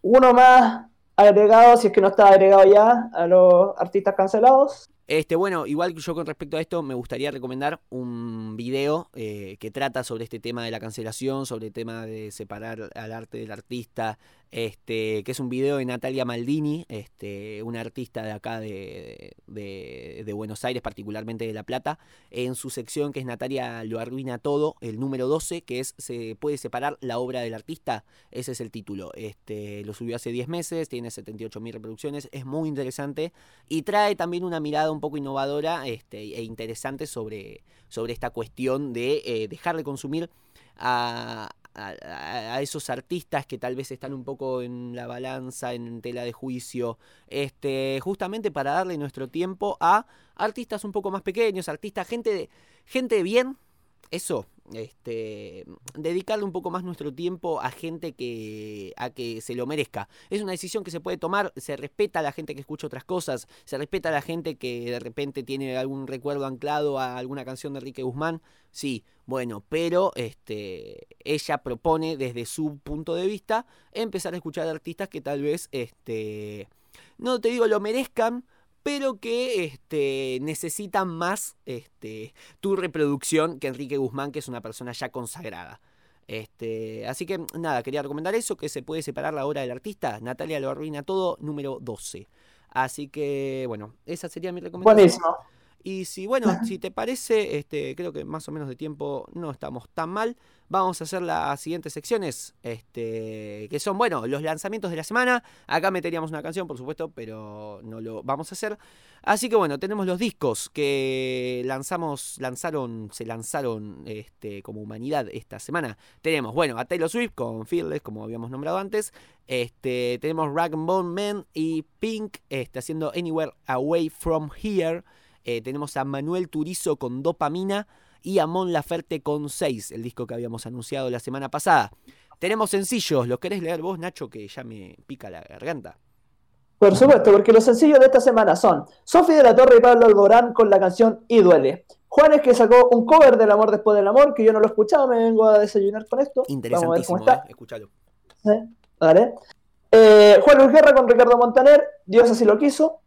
uno más agregado, si es que no está agregado ya, a los artistas cancelados. Este, bueno, igual que yo con respecto a esto, me gustaría recomendar un video eh, que trata sobre este tema de la cancelación, sobre el tema de separar al arte del artista, este, que es un video de Natalia Maldini, este, una artista de acá de, de, Buenos Aires, particularmente de La Plata, en su sección que es Natalia lo arruina todo, el número 12, que es Se puede separar la obra del artista, ese es el título. Este, lo subió hace 10 meses, tiene 78.000 reproducciones, es muy interesante. Y trae también una mirada un poco innovadora este, e interesante sobre, sobre esta cuestión de eh, dejar de consumir a, a, esos artistas que tal vez están un poco en la balanza, en tela de juicio, este, justamente para darle nuestro tiempo a artistas un poco más pequeños, artistas, gente de, gente bien, eso, este, dedicarle un poco más nuestro tiempo a gente que, a que se lo merezca. Es una decisión que se puede tomar, se respeta a la gente que escucha otras cosas, se respeta a la gente que de repente tiene algún recuerdo anclado a alguna canción de Enrique Guzmán, sí, bueno, pero este, ella propone desde su punto de vista empezar a escuchar artistas que tal vez, este, no te digo lo merezcan, pero que este, necesitan más este, tu reproducción que Enrique Guzmán, que es una persona ya consagrada. Este, así que nada, quería recomendar eso, que se puede separar la obra del artista. Natalia lo arruina todo, número 12. Así que, bueno, esa sería mi recomendación. Buenísimo. Y si, bueno, si te parece, este, creo que más o menos de tiempo no estamos tan mal. Vamos a hacer las siguientes secciones, este, que son, bueno, los lanzamientos de la semana. Acá meteríamos una canción, por supuesto, pero no lo vamos a hacer. Así que bueno, tenemos los discos que lanzamos, lanzaron, se lanzaron este, como humanidad esta semana. Tenemos, bueno, a Taylor Swift con Fearless, como habíamos nombrado antes. Este, tenemos Rag Bone Man y Pink este, haciendo Anywhere Away From Here. Eh, tenemos a Manuel Turizo con Dopamina y a Mon Laferte con 6, el disco que habíamos anunciado la semana pasada. Tenemos sencillos, ¿los querés leer vos, Nacho? Que ya me pica la garganta. Por supuesto, porque los sencillos de esta semana son Sofi de la Torre y Pablo Alborán con la canción Y Duele. Juanes que sacó un cover del Amor después del Amor, que yo no lo he escuchado, me vengo a desayunar con esto. Interesantísimo, Vamos a ver cómo está. Eh, escúchalo. Vale. Eh, Juan Luis Guerra con Ricardo Montaner, Dios así lo quiso.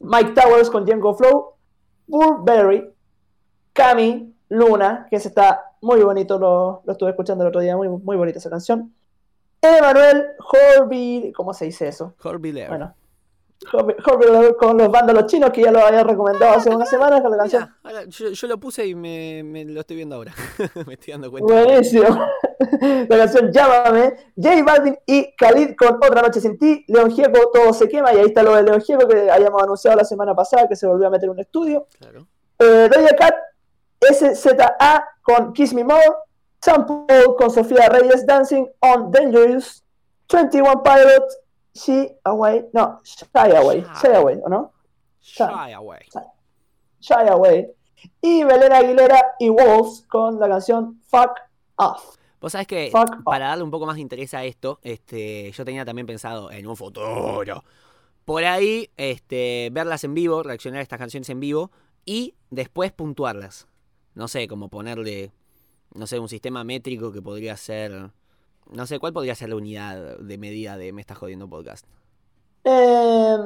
Mike Towers con Django Flow, Burberry, Cami, Luna, que ese está muy bonito, lo, estuve escuchando el otro día, muy, muy bonita esa canción. Emanuel Horby, ¿cómo se dice eso? Horby Bueno, con los vándalos chinos que ya lo había recomendado hace unas semanas con la canción. yo, lo puse y me, lo estoy viendo ahora. me estoy dando cuenta. Buenísimo. la canción Llámame. J Balvin y Khalid con Otra Noche Sin Ti. León Gieco, todo se quema. Y ahí está lo de León Gieco que habíamos anunciado la semana pasada que se volvió a meter en un estudio. Claro. Eh, Cat, SZA con Kiss Me More. Sam Paul con Sofía Reyes Dancing on Dangerous. 21 Pilots Shy Away, no, Shy Away, Shy Away, ¿o no? Shy Away. Shy Away. Y Belén Aguilera y Wolves con la canción Fuck Off. Vos sabés que para darle un poco más de interés a esto, este, yo tenía también pensado en un futuro. Por ahí, este, verlas en vivo, reaccionar a estas canciones en vivo y después puntuarlas. No sé, como ponerle, no sé, un sistema métrico que podría ser no sé, ¿cuál podría ser la unidad de medida de Me estás jodiendo podcast? Eh,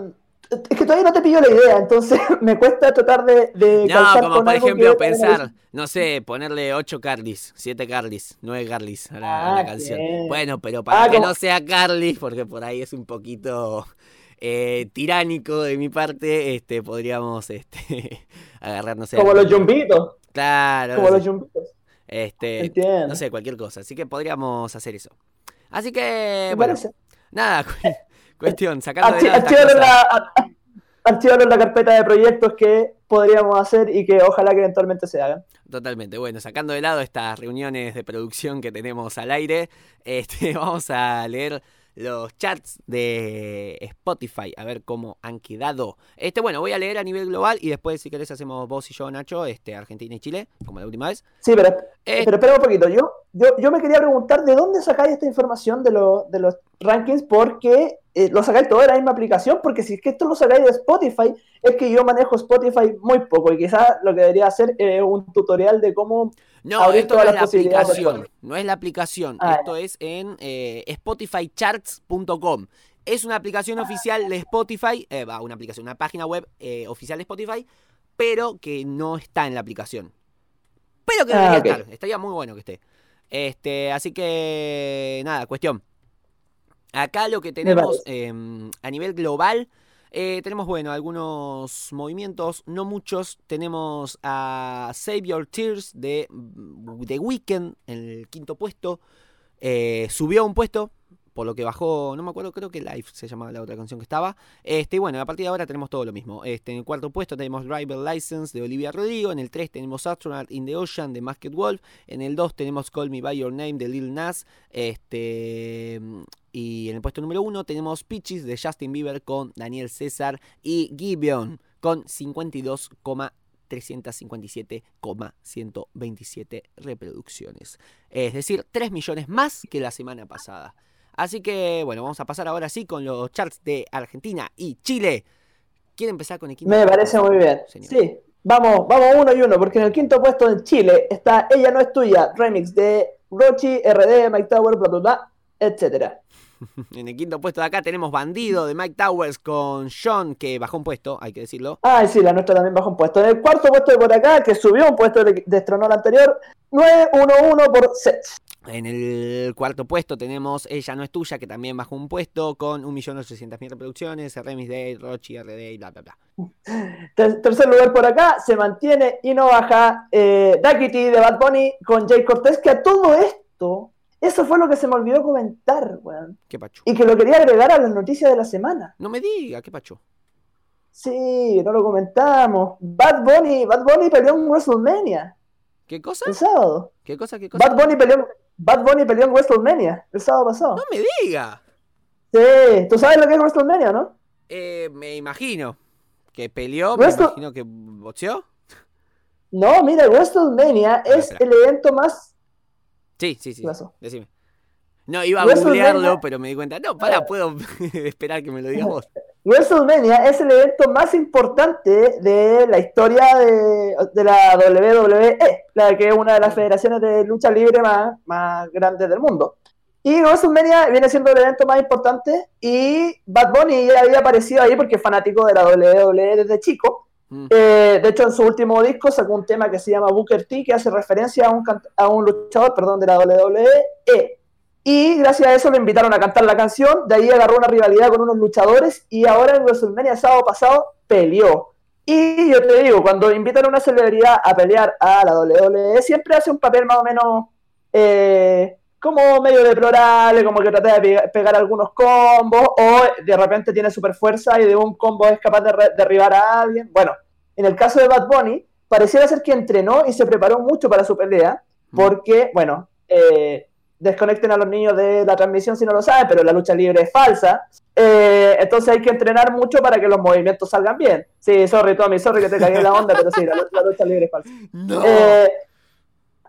es que todavía no te pillo la idea, entonces me cuesta tratar de. de no, como por ejemplo pensar, no sé, ponerle 8 Carlis, 7 Carlis, 9 Carlis a la, ah, canción. Bueno, pero para ah, que no sea Carlis, porque por ahí es un poquito eh, tiránico de mi parte, este, podríamos este, agarrarnos. Como los jumbitos. Claro. Como los jumbitos. Este, no sé, cualquier cosa. Así que podríamos hacer eso. Así que, bueno, nada, cuestión, sacando de Archivarlo en la carpeta de proyectos que podríamos hacer y que ojalá que eventualmente se hagan. Totalmente. Bueno, sacando de lado estas reuniones de producción que tenemos al aire, este, vamos a leer los chats de Spotify, a ver cómo han quedado. Este, bueno, voy a leer a nivel global y después, si querés, hacemos vos y yo, Nacho, este, Argentina y Chile, como la última vez. Sí, pero, eh, pero espera un poquito. Yo, yo, yo me quería preguntar de dónde sacáis esta información de, de los rankings, porque eh, lo sacáis todo de la misma aplicación, porque si es que esto lo sacáis de Spotify, es que yo manejo Spotify muy poco y quizás lo que debería hacer es un tutorial de cómo no, esto no es la aplicación. No es la aplicación. Ah, esto es en eh, spotifycharts.com. Es una aplicación ah. oficial de Spotify, eh, va, una aplicación, una página web eh, oficial de Spotify, pero que no está en la aplicación. Pero que debería ah, estar. Estaría muy bueno que esté. Este, así que nada, cuestión. Acá lo que tenemos em, a nivel global, eh, tenemos, bueno, algunos movimientos, no muchos. Tenemos a Save Your Tears de The Weeknd en el quinto puesto. Eh, subió un puesto, por lo que bajó, no me acuerdo, creo que Life se llamaba la otra canción que estaba. Este, bueno, a partir de ahora tenemos todo lo mismo. Este, en el cuarto puesto tenemos Driver License de Olivia Rodrigo. En el 3 tenemos Astronaut in the Ocean de Masked Wolf. En el 2 tenemos Call Me By Your Name de Lil Nas. Este, y en el puesto número 1 tenemos Peaches de Justin Bieber con Daniel César y Gibeon con 52,357,127 reproducciones. Es decir, 3 millones más que la semana pasada. Así que, bueno, vamos a pasar ahora sí con los charts de Argentina y Chile. ¿Quiere empezar con el quinto? Me parece muy bien. Sí, vamos, vamos uno y uno, porque en el quinto puesto en Chile está Ella no es tuya, remix de Rochi, RD, Mike Tower, bla, bla, bla, etcétera. En el quinto puesto de acá tenemos Bandido de Mike Towers con Sean, que bajó un puesto, hay que decirlo. Ah, sí, la nuestra también bajó un puesto. En el cuarto puesto de por acá, que subió un puesto, destronó el anterior, 911 por Seth. En el cuarto puesto tenemos Ella no es tuya, que también bajó un puesto con 1.800.000 reproducciones, Remis Day, Rochi, RD y bla, bla, bla. Tercer lugar por acá, se mantiene y no baja eh, de Bad Bunny con Jay Cortés, que a todo esto, eso fue lo que se me olvidó comentar, weón. ¿Qué pacho? Y que lo quería agregar a las noticias de la semana. No me diga, ¿qué pacho? Sí, no lo comentamos. Bad Bunny, Bad Bunny peleó en WrestleMania. ¿Qué cosa? El sábado. ¿Qué cosa? ¿Qué cosa? Bad Bunny peleó, Bad Bunny peleó en WrestleMania el sábado pasado. No me diga. Sí, ¿tú sabes lo que es WrestleMania, no? Eh, me imagino. Que peleó, me imagino que boxeó. No, mira, WrestleMania es el evento más. Sí, sí, sí. Decime. No, iba a googlearlo, pero me di cuenta. No, para, puedo esperar que me lo digas vos. WrestleMania es el evento más importante de la historia de, la WWE, la que es una de las federaciones de lucha libre más, más grandes del mundo. Y WrestleMania viene siendo el evento más importante y Bad Bunny ya había aparecido ahí porque es fanático de la WWE desde chico. Mm. Eh, de hecho, en su último disco sacó un tema que se llama Booker T, que hace referencia a un, a un luchador perdón, de la WWE. Y gracias a eso lo invitaron a cantar la canción, de ahí agarró una rivalidad con unos luchadores y ahora en WrestleMania sábado pasado peleó. Y yo te digo, cuando invitan a una celebridad a pelear a la WWE, siempre hace un papel más o menos eh, como medio deplorable, como que trata de pegar algunos combos, o de repente tiene super fuerza y de un combo es capaz de derribar a alguien. Bueno, en el caso de Bad Bunny, pareciera ser que entrenó y se preparó mucho para su pelea, mm. porque, bueno, eh, desconecten a los niños de la transmisión si no lo saben, pero la lucha libre es falsa. Eh, entonces hay que entrenar mucho para que los movimientos salgan bien. Sí, sorry, Tommy, sorry que te cagué la onda, pero sí, la, lucha libre es falsa. Eh,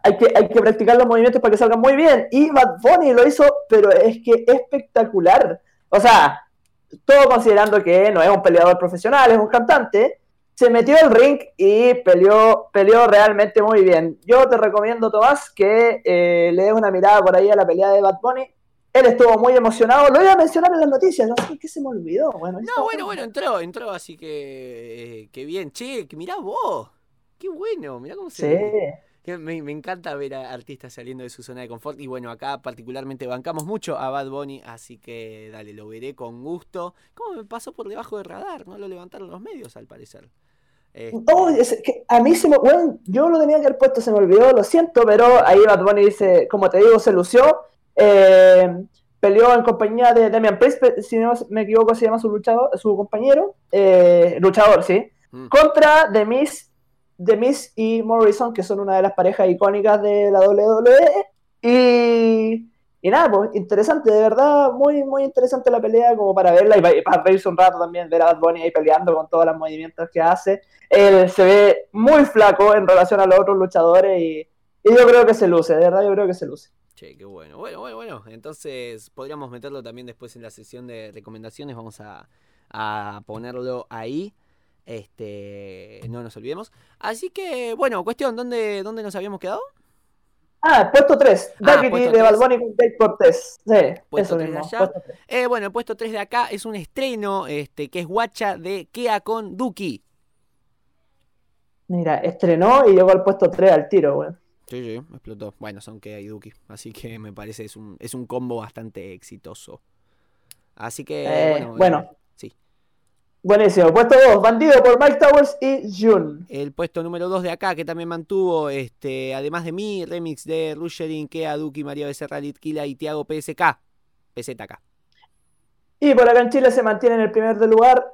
hay, que, hay que practicar los movimientos para que salgan muy bien. Y Bad Bunny lo hizo, pero es que espectacular. O sea, todo considerando que no es un peleador profesional, es un cantante, se metió al ring y peleó, peleó realmente muy bien. Yo te recomiendo, Tomás, que eh, le des una mirada por ahí a la pelea de Bad Bunny. Él estuvo muy emocionado, lo iba a mencionar en las noticias, no sé qué se me olvidó. Bueno, no, bueno, bueno, entró, entró, así que, qué bien. Che, mirá vos, qué bueno, mirá cómo se... Sí. Me, me, encanta ver a artistas saliendo de su zona de confort y bueno, acá particularmente bancamos mucho a Bad Bunny, así que dale, lo veré con gusto. ¿Cómo me pasó por debajo del radar? No lo levantaron los medios al parecer. Este, a mí se me. Bueno, yo lo tenía que haber puesto, se me olvidó, lo siento, pero ahí Bad Bunny dice, como te digo, se lució. Eh, peleó en compañía de Damian Priest, si no me equivoco, se llama su luchador, su compañero, eh, luchador, sí, mm. contra The Miz, The Miz y Morrison, que son una de las parejas icónicas de la WWE. Y y nada, pues interesante, de verdad, muy, muy interesante la pelea como para verla y para, reírse un rato también, ver a Bad Bunny ahí peleando con todos los movimientos que hace. Él se ve muy flaco en relación a los otros luchadores y, yo creo que se luce, de verdad yo creo que se luce. Che, qué bueno. Bueno, bueno, bueno. Entonces podríamos meterlo también después en la sesión de recomendaciones. Vamos a ponerlo ahí. Este, no nos olvidemos. Así que, bueno, cuestión, ¿dónde, dónde nos habíamos quedado? Ah, puesto 3. Ah, de Balboni con Dave Cortés. Sí, eso mismo. Eh, bueno, el puesto 3 de acá es un estreno este, que es Guacha de Kea con Duki. Mira, estrenó y llegó al puesto 3 al tiro, güey. Sí, sí, explotó. Bueno, son Kea y Duki. Así que me parece es un, es un combo bastante exitoso. Así que, Eh, bueno, bueno. eh. Buenísimo. Puesto 2, Bandido por Mike Towers y June. El puesto número 2 de acá, que también mantuvo, este, además de mí, remix de Rusherin, Kea, Duki, María Becerra, Litkila y Tiago PSK. PZK. Y por acá en Chile se mantiene en el primer lugar,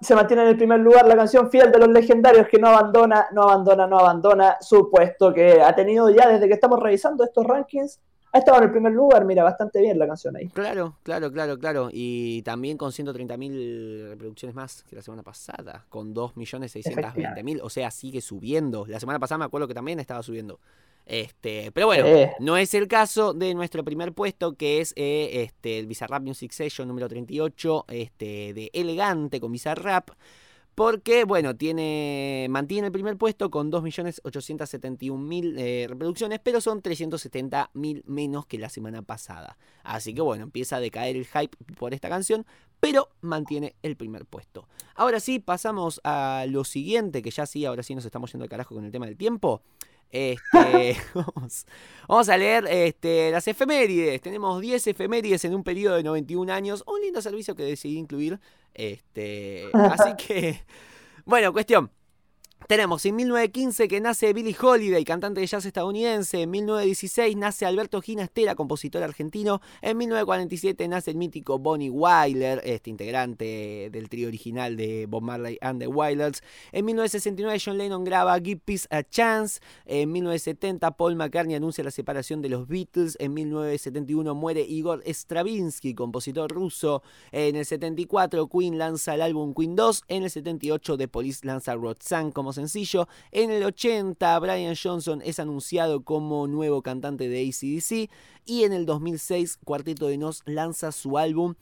se mantiene en el primer lugar la canción Fiel de los Legendarios que no abandona, no abandona, no abandona su puesto que ha tenido ya desde que estamos revisando estos rankings. Ha estado en el primer lugar, mira, bastante bien la canción ahí. Claro, claro, claro, claro. Y también con 130.000 reproducciones más que la semana pasada, con 2.620.000. O sea, sigue subiendo. La semana pasada me acuerdo que también estaba subiendo. Este, pero bueno, Eh. no es el caso de nuestro primer puesto, que es eh, este, el Bizarrap Music Session número 38, este, de Elegante con Bizarrap. Porque, bueno, tiene mantiene el primer puesto con 2.871.000 eh, reproducciones, pero son 370.000 menos que la semana pasada. Así que, bueno, empieza a decaer el hype por esta canción, pero mantiene el primer puesto. Ahora sí, pasamos a lo siguiente, que ya sí, ahora sí nos estamos yendo al carajo con el tema del tiempo. Este, vamos, a leer este, las efemérides. Tenemos 10 efemérides en un periodo de 91 años. Un lindo servicio que decidí incluir. Este, así que, bueno, cuestión. Tenemos en 1915 que nace Billie Holiday, cantante de jazz estadounidense. En 1916 nace Alberto Ginastera, compositor argentino. En 1947 nace el mítico Bonnie Wyler, este integrante del trío original de Bob Marley and the Wailers. En 1969 John Lennon graba Give Peace a Chance. En 1970 Paul McCartney anuncia la separación de los Beatles. En 1971 muere Igor Stravinsky, compositor ruso. En el 74 Queen lanza el álbum Queen 2. En el 78 The Police lanza Roxanne como sencillo. En el 80 Brian Johnson es anunciado como nuevo cantante de ACDC. Y en el 2006 Cuarteto de Nos lanza su álbum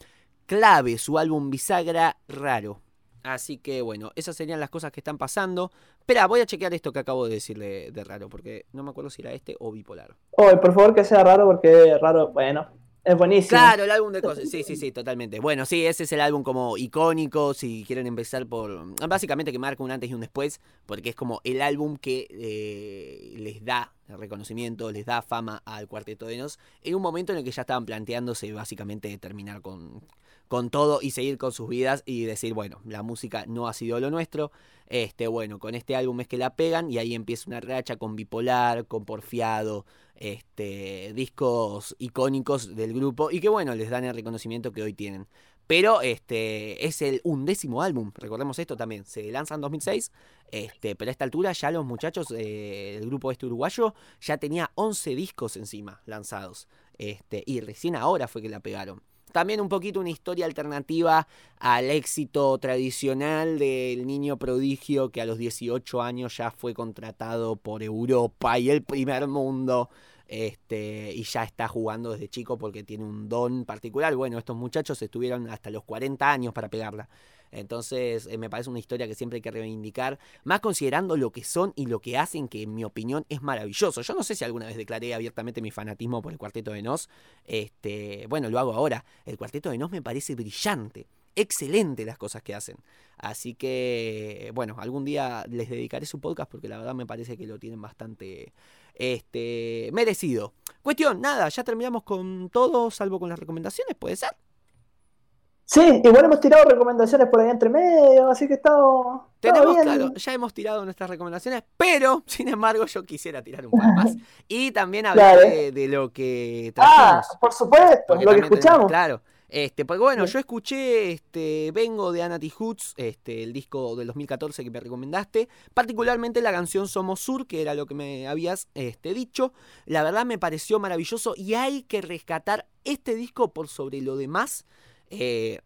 clave, su álbum bisagra raro. Así que bueno, esas serían las cosas que están pasando. Espera, voy a chequear esto que acabo de decirle de raro, porque no me acuerdo si era este o bipolar. Oh, por favor que sea raro porque raro, bueno, es buenísimo. Claro, el álbum de cosas. Sí, sí, sí, totalmente. Bueno, sí, ese es el álbum como icónico, si quieren empezar por... Básicamente que marca un antes y un después, porque es como el álbum que eh, les da reconocimiento, les da fama al Cuarteto de Nos, en un momento en el que ya estaban planteándose básicamente terminar con, con todo y seguir con sus vidas y decir, bueno, la música no ha sido lo nuestro. Este, bueno, con este álbum es que la pegan y ahí empieza una racha con bipolar, con porfiado, este, discos icónicos del grupo y que bueno, les dan el reconocimiento que hoy tienen. Pero este es el undécimo álbum, recordemos esto también, se lanza en 2006, este, pero a esta altura ya los muchachos eh, grupo este uruguayo ya tenía 11 discos encima lanzados, este, y recién ahora fue que la pegaron. También un poquito una historia alternativa al éxito tradicional del niño prodigio que a los 18 años ya fue contratado por Europa y el primer mundo. Este, y ya está jugando desde chico porque tiene un don particular. Bueno, estos muchachos estuvieron hasta los 40 años para pegarla. Entonces, eh, me parece una historia que siempre hay que reivindicar, más considerando lo que son y lo que hacen, que en mi opinión es maravilloso. Yo no sé si alguna vez declaré abiertamente mi fanatismo por el Cuarteto de Nos. Este, bueno, lo hago ahora. El Cuarteto de Nos me parece brillante. Excelente las cosas que hacen. Así que, bueno, algún día les dedicaré su podcast porque la verdad me parece que lo tienen bastante este, merecido. Cuestión, nada, ya terminamos con todo, salvo con las recomendaciones, ¿puede ser? Sí, igual hemos tirado recomendaciones por ahí entre medio, así que estamos. Tenemos, bien. claro, ya hemos tirado nuestras recomendaciones, pero sin embargo yo quisiera tirar un par más. Y también hablar Claro. de, de lo que Ah, trajimos. por supuesto, lo que tenemos- escuchamos. claro. Este, porque bueno, Sí. yo escuché este Vengo de Anati Hoods, este, el disco del 2014 que me recomendaste, particularmente la canción Somos Sur, que era lo que me habías este, dicho. La verdad me pareció maravilloso y hay que rescatar este disco por sobre lo demás. Eh,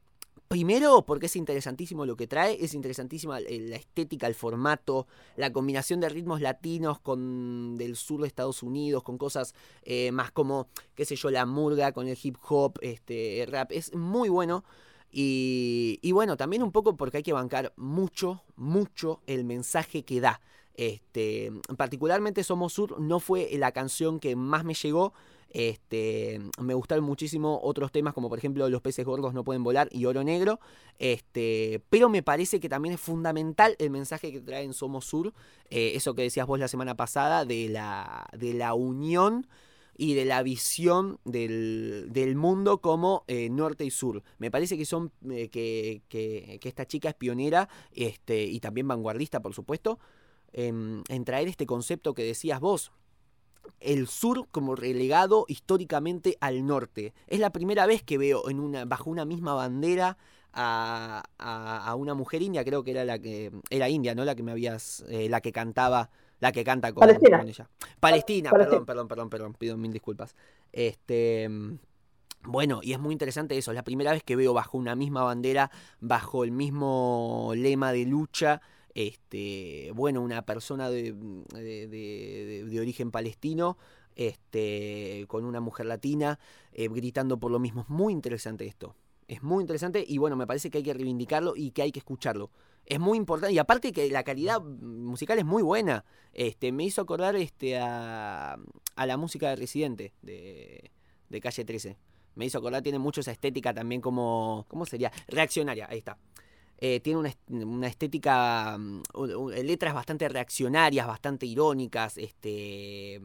Primero, porque es interesantísimo lo que trae, es interesantísima eh, la estética, el formato, la combinación de ritmos latinos con del sur de Estados Unidos, con cosas eh, más como, qué sé yo, la murga con el hip hop, este el rap, es muy bueno. Y, y bueno, también un poco porque hay que bancar mucho, mucho el mensaje que da. Este, particularmente Somos Sur no fue la canción que más me llegó. Este, me gustaron muchísimo otros temas como por ejemplo Los peces gordos no pueden volar y Oro Negro. Este, pero me parece que también es fundamental el mensaje que trae en Somos Sur. eh, eso que decías vos la semana pasada de la, de la unión y de la visión del, del mundo como eh, norte y sur. Me parece que son eh, que, que, que, esta chica es pionera este, y también vanguardista, por supuesto, en traer este concepto que decías vos, el sur como relegado históricamente al norte. Es la primera vez que veo en una, bajo una misma bandera a, a, a, una mujer india, creo que era la que era india, ¿no? La que me habías, eh, la que cantaba, la que canta con, Palestina. con ella. Palestina, Palestina. perdón, perdón, perdón, perdón, pido mil disculpas. Este, bueno, y es muy interesante eso, es la primera vez que veo bajo una misma bandera, bajo el mismo lema de lucha, este, bueno, una persona de, de, origen palestino, este, con una mujer latina, eh, gritando por lo mismo. Es muy interesante esto. Es muy interesante y bueno, me parece que hay que reivindicarlo y que hay que escucharlo. Es muy importante y aparte que la calidad musical es muy buena. Este, me hizo acordar este, a, a la música de Residente de, de Calle 13. Me hizo acordar, tiene mucho esa estética también como, ¿cómo sería? Reaccionaria, ahí está. Eh, tiene una, una estética, um, letras bastante reaccionarias, bastante irónicas, este,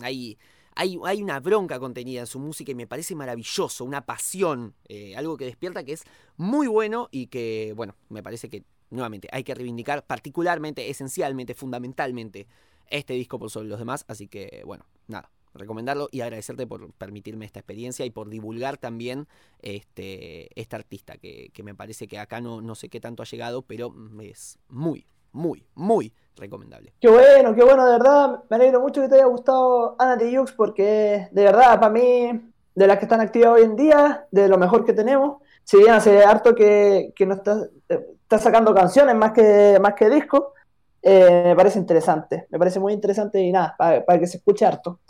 hay, hay, hay, una bronca contenida en su música y me parece maravilloso, una pasión, eh, algo que despierta que es muy bueno y que, bueno, me parece que nuevamente hay que reivindicar particularmente, esencialmente, fundamentalmente este disco por sobre los demás, así que, bueno, nada, recomendarlo y agradecerte por permitirme esta experiencia y por divulgar también este, este artista, que, que me parece que acá no, no sé qué tanto ha llegado, pero es muy, muy, muy recomendable. Qué bueno, qué bueno, de verdad. Me alegro mucho que te haya gustado Ana Tijoux porque de verdad, para mí, de las que están activas hoy en día, de lo mejor que tenemos, si bien hace harto que, que no está, está sacando canciones más que, más que discos, eh, me parece interesante, me parece muy interesante y nada, para que se escuche harto.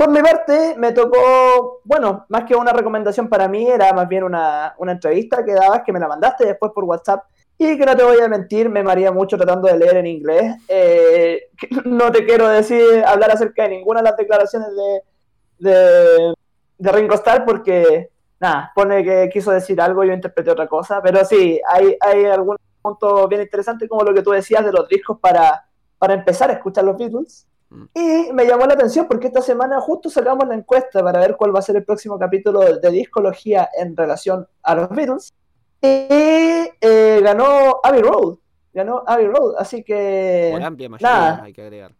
Por mi parte, me tocó, bueno, más que una recomendación para mí, era más bien una, una entrevista que dabas, que me la mandaste después por WhatsApp, y que no te voy a mentir, me maría mucho tratando de leer en inglés. Eh, no te quiero decir, hablar acerca de ninguna de las declaraciones de, de, de Ringo Starr, porque, nada, pone que quiso decir algo yo interpreté otra cosa, pero sí, hay, hay algún punto bien interesante, como lo que tú decías de los discos para, para empezar a escuchar los Beatles. Y me llamó la atención porque esta semana justo sacamos la encuesta para ver cuál va a ser el próximo capítulo de discología en relación a los Beatles. Y eh, ganó Abbey Road. Ganó Abbey Road, así que. Por amplia mayoría, nada. hay que agregar.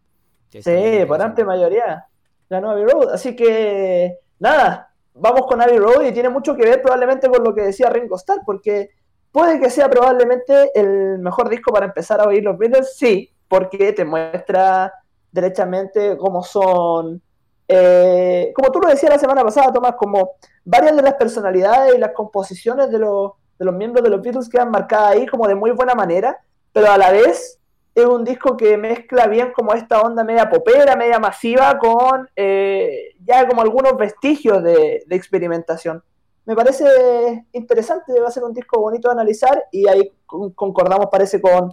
Que sí, por amplia mayoría. Ganó Abbey Road. Así que, nada, vamos con Abbey Road y tiene mucho que ver probablemente con lo que decía Ringo Starr, porque puede que sea probablemente el mejor disco para empezar a oír los Beatles, sí, porque te muestra derechamente cómo son, eh, como tú lo decías la semana pasada, Tomás, como varias de las personalidades y las composiciones de los, de los miembros de los Beatles quedan marcadas ahí como de muy buena manera, pero a la vez es un disco que mezcla bien como esta onda media popera, media masiva, con eh, ya como algunos vestigios de, de, experimentación. Me parece interesante, va a ser un disco bonito de analizar y ahí concordamos, parece, con,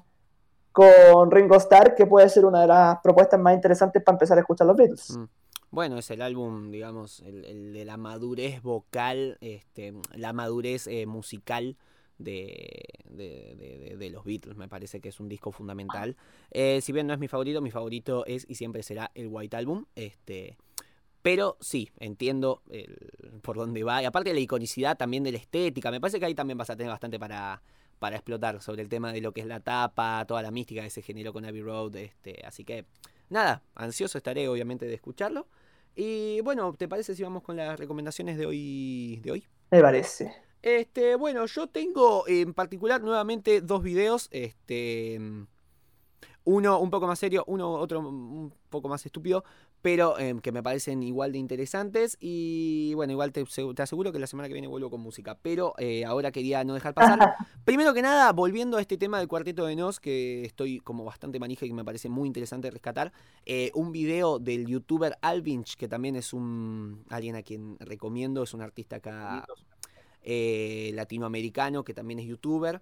con Ringo Starr, que puede ser una de las propuestas más interesantes para empezar a escuchar los Beatles. Mm. Bueno, es el álbum, digamos, el, de la madurez vocal, este, la madurez eh, musical de, de, los Beatles. Me parece que es un disco fundamental. Eh, si bien no es mi favorito, mi favorito es y siempre será el White Album. Este, pero sí, entiendo el, por dónde va. Y aparte de la iconicidad también de la estética, me parece que ahí también vas a tener bastante para, para explotar sobre el tema de lo que es la tapa, toda la mística que se generó con Abbey Road. Este, así que, nada, ansioso estaré obviamente de escucharlo. Y bueno, ¿te parece si vamos con las recomendaciones de hoy? De hoy? Me parece. Este, bueno, yo tengo en particular nuevamente dos videos. Este. Uno un poco más serio, uno otro un poco más estúpido, pero eh, que me parecen igual de interesantes. Y bueno, igual te, te, aseguro que la semana que viene vuelvo con música. Pero eh, ahora quería no dejar pasar. Primero que nada, volviendo a este tema del cuarteto de Nos, que estoy como bastante manija y que me parece muy interesante rescatar. Eh, un video del youtuber Alvinch, que también es un alguien a quien recomiendo, es un artista acá eh, latinoamericano que también es youtuber.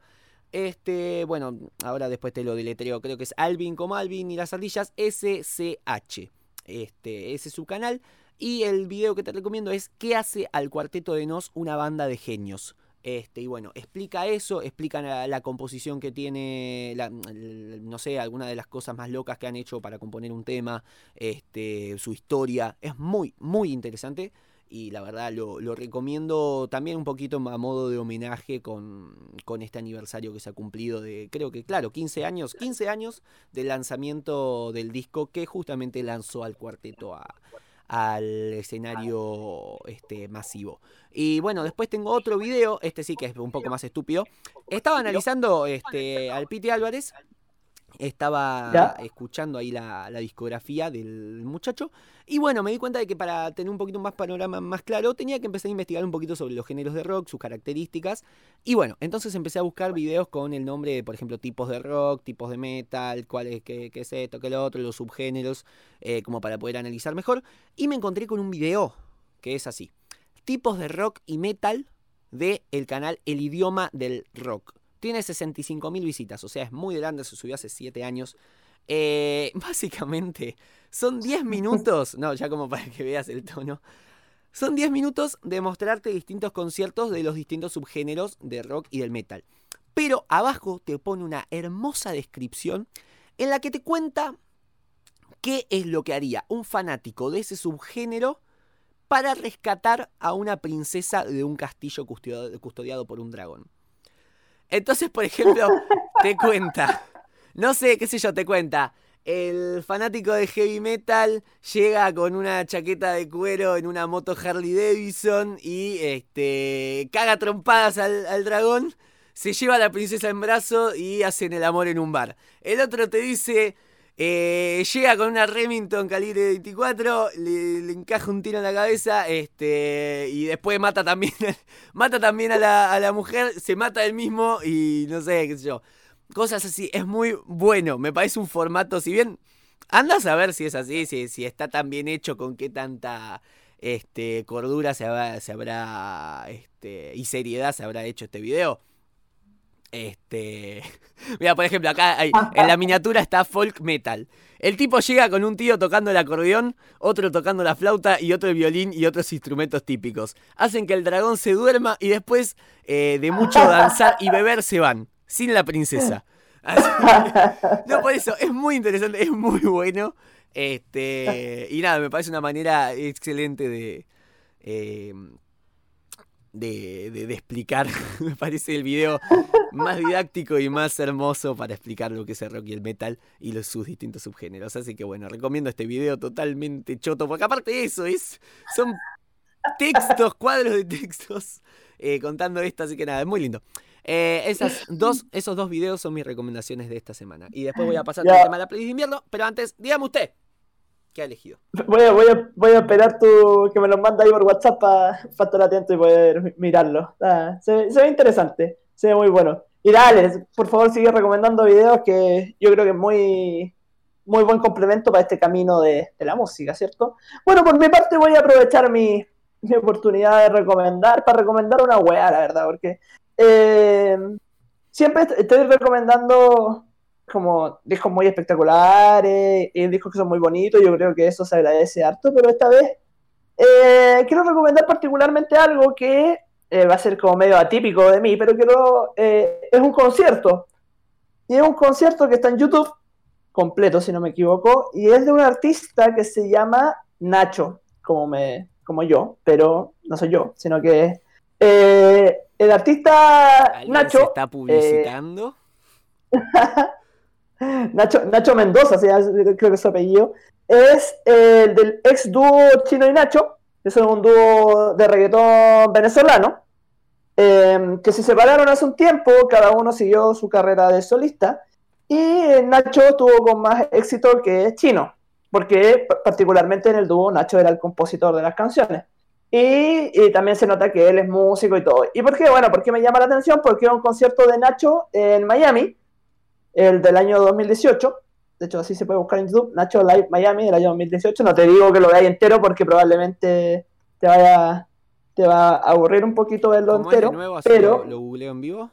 Este, bueno, ahora después te lo deletreo, creo que es Alvin como Alvin y las ardillas, SCH. Este, ese es su canal. Y el video que te recomiendo es ¿Qué hace al cuarteto de Nos una banda de genios? Este, y bueno, explica eso, explica la, composición que tiene, la- el- no sé, alguna de las cosas más locas que han hecho para componer un tema, este, su historia. Es muy, muy interesante y la verdad lo, recomiendo también un poquito a modo de homenaje con, con este aniversario que se ha cumplido de, creo que, claro, 15 años, 15 años del lanzamiento del disco que justamente lanzó al cuarteto a, al escenario este, masivo. Y bueno, después tengo otro video, este sí que es un poco más estúpido. Estaba analizando este, al Pete Álvarez, estaba Ya. escuchando ahí la, la discografía del muchacho. Y bueno, me di cuenta de que para tener un poquito más panorama más claro, tenía que empezar a investigar un poquito sobre los géneros de rock, sus características. Y bueno, entonces empecé a buscar videos con el nombre de, por ejemplo, tipos de rock, tipos de metal, cuál es, qué, qué es esto, qué es lo otro, los subgéneros, eh, como para poder analizar mejor. Y me encontré con un video que es así. Tipos de rock y metal de el canal El Idioma del Rock. Tiene 65.000 visitas, o sea, es muy grande, se subió hace 7 años. Eh, básicamente, son 10 minutos, no, ya como para que veas el tono. Son 10 minutos de mostrarte distintos conciertos de los distintos subgéneros de rock y del metal. Pero abajo te pone una hermosa descripción en la que te cuenta qué es lo que haría un fanático de ese subgénero para rescatar a una princesa de un castillo custodiado, custodiado por un dragón. Entonces, por ejemplo, te cuenta, no sé, qué sé yo, te cuenta, el fanático de heavy metal llega con una chaqueta de cuero en una moto Harley Davidson y este caga trompadas al, al dragón, se lleva a la princesa en brazo y hacen el amor en un bar. El otro te dice, eh, llega con una Remington calibre 24, le, encaja un tiro en la cabeza, este, y después mata también, mata también a la, a la mujer, se mata él mismo y no sé, qué sé yo. Cosas así, es muy bueno, me parece un formato, si bien andas a ver si es así, si, si está tan bien hecho, con qué tanta este, cordura se habrá, se habrá este, y seriedad se habrá hecho este video. Este. Mira, por ejemplo, acá hay- en la miniatura está folk metal. El tipo llega con un tío tocando el acordeón, otro tocando la flauta y otro el violín y otros instrumentos típicos. Hacen que el dragón se duerma y después eh, de mucho danzar y beber se van, sin la princesa. Así que- no, por eso, es muy interesante, es muy bueno. Este, y nada, me parece una manera excelente de, eh, de, de- de explicar. me parece el video más didáctico y más hermoso para explicar lo que es el rock y el metal y los, sus distintos subgéneros. Así que bueno, recomiendo este video totalmente choto, porque aparte de eso, es, son textos, cuadros de textos eh, contando esto, así que nada, es muy lindo. Eh, esas dos, esos dos videos son mis recomendaciones de esta semana. Y después voy a pasar al tema de la playlist de invierno, pero antes, dígame usted, ¿qué ha elegido? Voy a, esperar tu, que me los manda ahí por WhatsApp para estar atento y poder mi- mirarlo. Ah, se, ve- interesante, se ve muy bueno. Y dale, por favor sigue recomendando videos que yo creo que es muy, muy buen complemento para este camino de, la música, ¿cierto? Bueno, por mi parte voy a aprovechar mi, mi oportunidad de recomendar, para recomendar una weá, la verdad, porque eh, siempre est- estoy recomendando como discos muy espectaculares y discos que son muy bonitos, yo creo que eso se agradece harto, pero esta vez eh, quiero recomendar particularmente algo que eh, va a ser como medio atípico de mí, pero quiero, eh, es un concierto. Y es un concierto que está en YouTube, completo si no me equivoco, y es de un artista que se llama Nacho, como, me, como yo, pero no soy yo, sino que eh, el artista ¿Alguien Nacho... se está publicitando? Nacho, Nacho Mendoza, llama, creo que es su apellido, es el del ex dúo Chino y Nacho, que son un dúo de reggaetón venezolano, eh, que se separaron hace un tiempo, cada uno siguió su carrera de solista, y Nacho tuvo con más éxito que Chino, porque pa- particularmente en el dúo Nacho era el compositor de las canciones. Y, también se nota que él es músico y todo. ¿Y por qué? Bueno, ¿por qué me llama la atención? Porque es un concierto de Nacho en Miami, el del año 2018. De hecho, así se puede buscar en YouTube. Nacho Live Miami del año 2018. No te digo que lo veáis entero porque probablemente te vaya te va a aburrir un poquito verlo ¿Cómo es de entero. nuevo? Pero lo, lo googleo en vivo.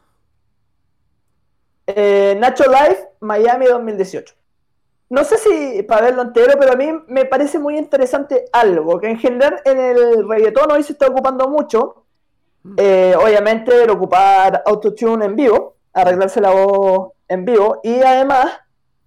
eh, Nacho Live Miami 2018. No sé si para verlo entero, pero a mí me parece muy interesante algo, que en general en el reggaetón hoy se está ocupando mucho, Mm. Eh, obviamente, ocupar autotune en vivo, arreglarse la voz en vivo, y además,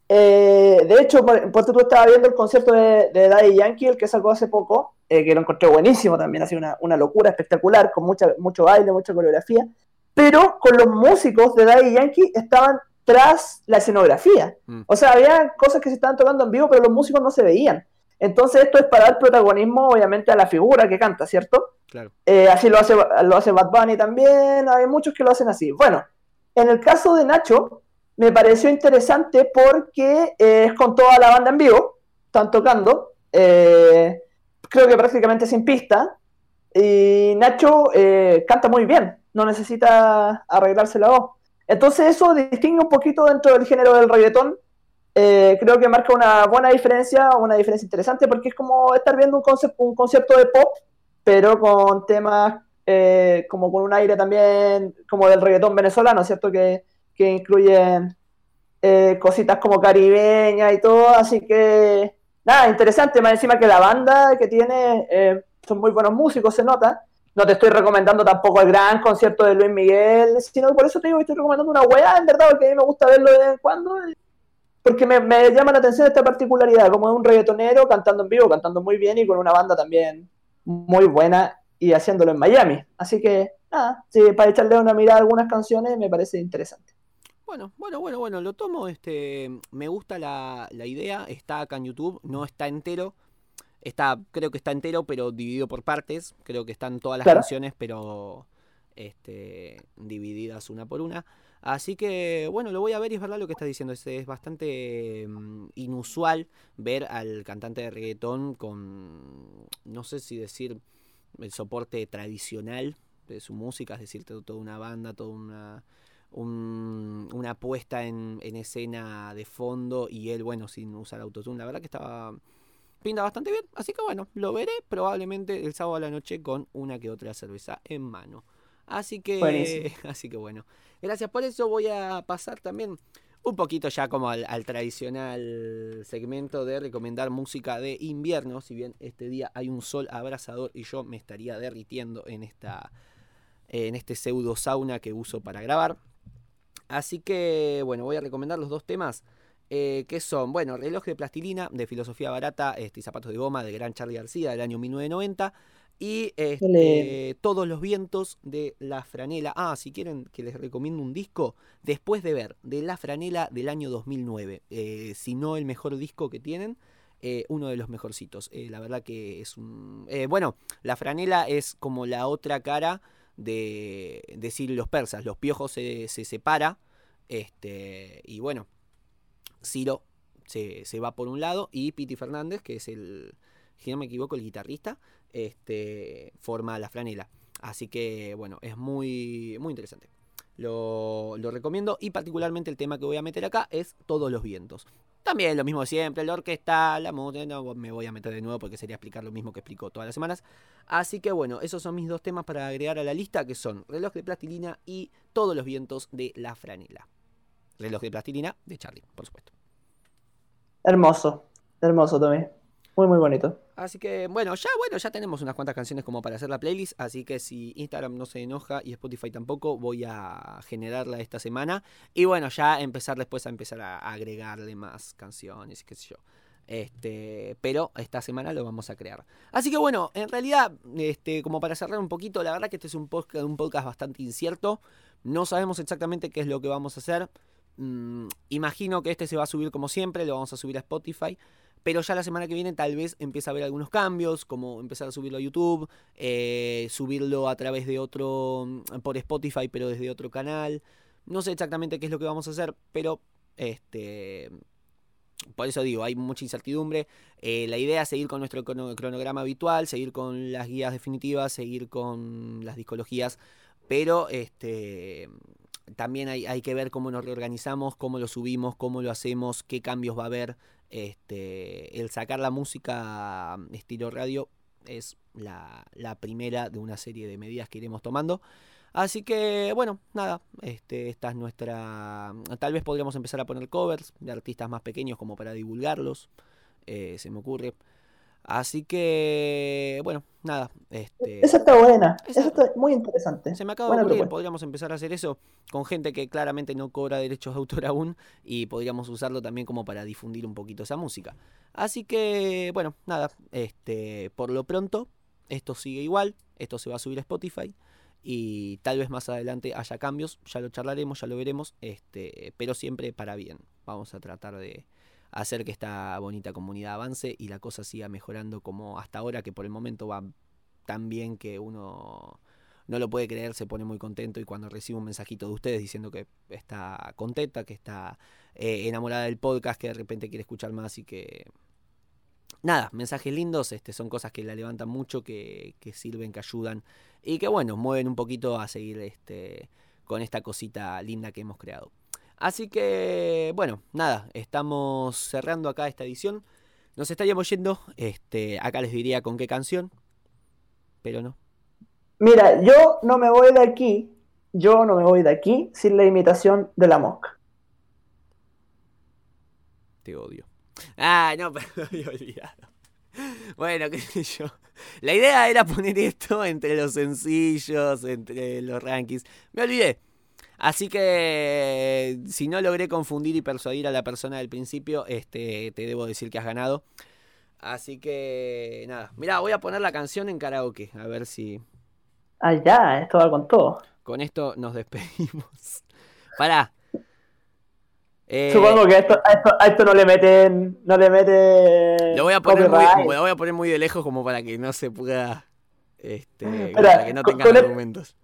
eh, de hecho, por, por tú estabas viendo el concierto de, de Daddy Yankee, el que sacó hace poco, eh, que lo encontré buenísimo también, ha sido una, una, locura espectacular, con mucha, mucho baile, mucha coreografía, pero con los músicos de Daddy Yankee estaban tras la escenografía. Mm. O sea, había cosas que se estaban tocando en vivo, pero los músicos no se veían. Entonces esto es para dar protagonismo, obviamente, a la figura que canta, ¿cierto? Claro. Eh, así lo hace, lo hace Bad Bunny también, hay muchos que lo hacen así. Bueno, en el caso de Nacho, me pareció interesante porque eh, es con toda la banda en vivo, están tocando, eh, creo que prácticamente sin pista, y Nacho canta muy bien, no necesita arreglarse la voz. Entonces eso distingue un poquito dentro del género del reggaetón, eh, creo que marca una buena diferencia, una diferencia interesante, porque es como estar viendo un, concepto, un concepto de pop, pero con temas eh, como con un aire también como del reggaetón venezolano, ¿cierto? Que, que incluyen eh, cositas como caribeña y todo, así que nada, interesante, más encima que la banda que tiene son muy buenos músicos, se nota. No te estoy recomendando tampoco el gran concierto de Luis Miguel, sino por eso te digo que estoy recomendando una weá, en verdad, porque a mí me gusta verlo de vez en cuando porque me, llama la atención esta particularidad, como un reggaetonero cantando en vivo, cantando muy bien y con una banda también muy buena y haciéndolo en Miami. Así que, nada, sí, para echarle una mirada a algunas canciones me parece interesante. Bueno, bueno, bueno, bueno, lo tomo, este, me gusta la, idea, está acá en YouTube, no está entero, está, creo que está entero, pero dividido por partes, creo que están todas las canciones, pero este, divididas una por una. Así que, bueno, lo voy a ver y es verdad lo que está diciendo. Es, es bastante mm, inusual ver al cantante de reggaetón con, no sé si decir, el soporte tradicional de su música, es decir, toda una banda, toda una, una puesta en, escena de fondo y él, bueno, sin usar autotune. La verdad que estaba pinta bastante bien. Así que bueno, lo veré probablemente el sábado a la noche con una que otra cerveza en mano. Así que, así que bueno. Gracias por eso. Voy a pasar también un poquito ya como al, tradicional segmento de recomendar música de invierno. Si bien este día hay un sol abrasador y yo me estaría derritiendo en esta en este pseudo sauna que uso para grabar. Así que bueno, voy a recomendar los dos temas. Eh, que son, bueno, reloj de plastilina de filosofía barata este, y zapatos de goma de Gran Charlie García del año 1990 y este, todos los vientos de La Franela. Ah, si quieren que les recomiendo un disco, después de ver de La Franela del año 2009, eh, si no el mejor disco que tienen, eh, uno de los mejorcitos. Eh, la verdad que es un... bueno, La Franela es como la otra cara de decir los persas. Los piojos se, se separa. Este, y bueno, Ciro se, se va por un lado y Piti Fernández, que es el, si no me equivoco, el guitarrista, este, forma la franela. Así que bueno, es muy, muy interesante. Lo, recomiendo y particularmente el tema que voy a meter acá es Todos los vientos. También lo mismo de siempre, la orquesta, la música, no me voy a meter de nuevo porque sería explicar lo mismo que explico todas las semanas. Así que bueno, esos son mis dos temas para agregar a la lista que son Reloj de Plastilina y Todos los vientos de la franela. Reloj de Plastilina de Charlie, por supuesto. Hermoso, hermoso también. Muy, muy bonito. Así que, bueno, ya, bueno, ya tenemos unas cuantas canciones como para hacer la playlist. Así que si Instagram no se enoja y Spotify tampoco, voy a generarla esta semana. Y bueno, ya empezar después a empezar a agregarle más canciones qué sé yo. Este, pero esta semana lo vamos a crear. Así que bueno, en realidad, este, como para cerrar un poquito, la verdad que este es un podcast, un podcast bastante incierto. No sabemos exactamente qué es lo que vamos a hacer. Mm, imagino que este se va a subir como siempre, lo vamos a subir a Spotify. Pero ya la semana que viene tal vez empiece a haber algunos cambios, como empezar a subirlo a YouTube, eh, subirlo a través de otro, mm, por Spotify, pero desde otro canal. No sé exactamente qué es lo que vamos a hacer, pero este... Por eso digo, hay mucha incertidumbre. Eh, la idea es seguir con nuestro cronograma habitual, seguir con las guías definitivas, seguir con las discologías, pero este, también hay, hay, que ver cómo nos reorganizamos, cómo lo subimos, cómo lo hacemos, qué cambios va a haber. Este, el sacar la música estilo radio es la, primera de una serie de medidas que iremos tomando. Así que, bueno, nada, este, esta es nuestra... Tal vez podríamos empezar a poner covers de artistas más pequeños como para divulgarlos, eh, se me ocurre. Así que, bueno, nada. Este, Esa está buena. Esa- está muy interesante. se me acaba de ocurrir, propuesta. podríamos empezar a hacer eso con gente que claramente no cobra derechos de autor aún y podríamos usarlo también como para difundir un poquito esa música. Así que, bueno, nada, este, por lo pronto, esto sigue igual, esto se va a subir a Spotify y tal vez más adelante haya cambios, ya lo charlaremos, ya lo veremos, este, pero siempre para bien. Vamos a tratar de hacer que esta bonita comunidad avance y la cosa siga mejorando como hasta ahora, que por el momento va tan bien que uno no lo puede creer, se pone muy contento y cuando recibe un mensajito de ustedes diciendo que está contenta, que está eh, enamorada del podcast, que de repente quiere escuchar más y que... Nada, mensajes lindos, este, son cosas que la levantan mucho, que, que sirven, que ayudan y que bueno, mueven un poquito a seguir este, con esta cosita linda que hemos creado. Así que, bueno, nada, estamos cerrando acá esta edición. Nos estaríamos yendo, este, acá les diría con qué canción, pero no. Mira, yo no me voy de aquí. Yo no me voy de aquí sin la imitación de la mosca. Te odio. Ah, no, pero me había olvidado. Bueno, qué sé yo. La idea era poner esto entre los sencillos, entre los rankings. Me olvidé. Así que si no logré confundir y persuadir a la persona del principio, este, te debo decir que has ganado. Así que nada. Mirá, voy a poner la canción en karaoke. A ver si Ah, ya, esto va con todo. con esto nos despedimos. Pará. Eh, Supongo que a esto, a esto, a esto no le meten. No le meten. Lo voy a poner muy, lo voy a poner muy de lejos como para que no se pueda. Este, para que no tengan con el- argumentos.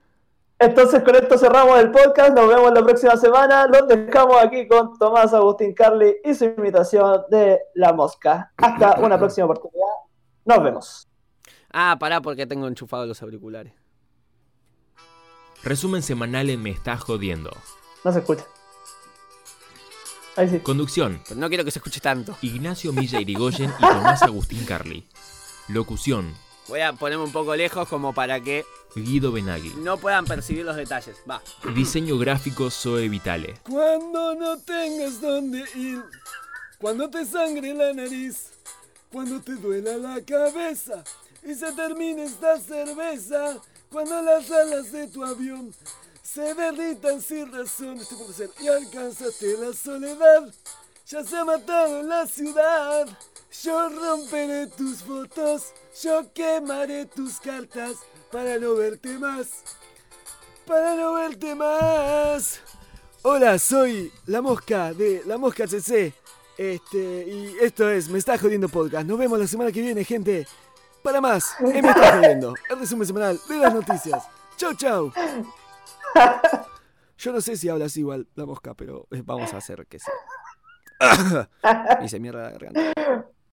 Entonces con esto cerramos el podcast, nos vemos la próxima semana, los dejamos aquí con Tomás Agustín Carli y su imitación de La Mosca. Hasta una próxima oportunidad, nos vemos. Ah, pará porque tengo enchufados los auriculares. Resumen semanal en Me Estás Jodiendo. No se escucha. Ahí sí. Conducción, Pero no quiero que se escuche tanto. Ignacio Milla Irigoyen y Tomás Agustín Carli. Locución, Voy a ponerme un poco lejos como para que Guido Benagui. no puedan percibir los detalles. Va. Diseño gráfico Zoe Vitale. Cuando no tengas dónde ir, cuando te sangre la nariz, cuando te duela la cabeza y se termine esta cerveza, cuando las alas de tu avión se derritan sin razón, ser, y alcanzaste la soledad, ya se ha matado en la ciudad. Yo romperé tus fotos, yo quemaré tus cartas para no verte más para no verte más. Hola, soy la mosca de la mosca CC. Este, y esto es Me está jodiendo podcast. Nos vemos la semana que viene, gente. Para más, Me está jodiendo. El resumen semanal de las noticias. Chau, chau. Yo no sé si hablas igual la mosca, pero Eh, Vamos a hacer que sí. Hice mierda la garganta.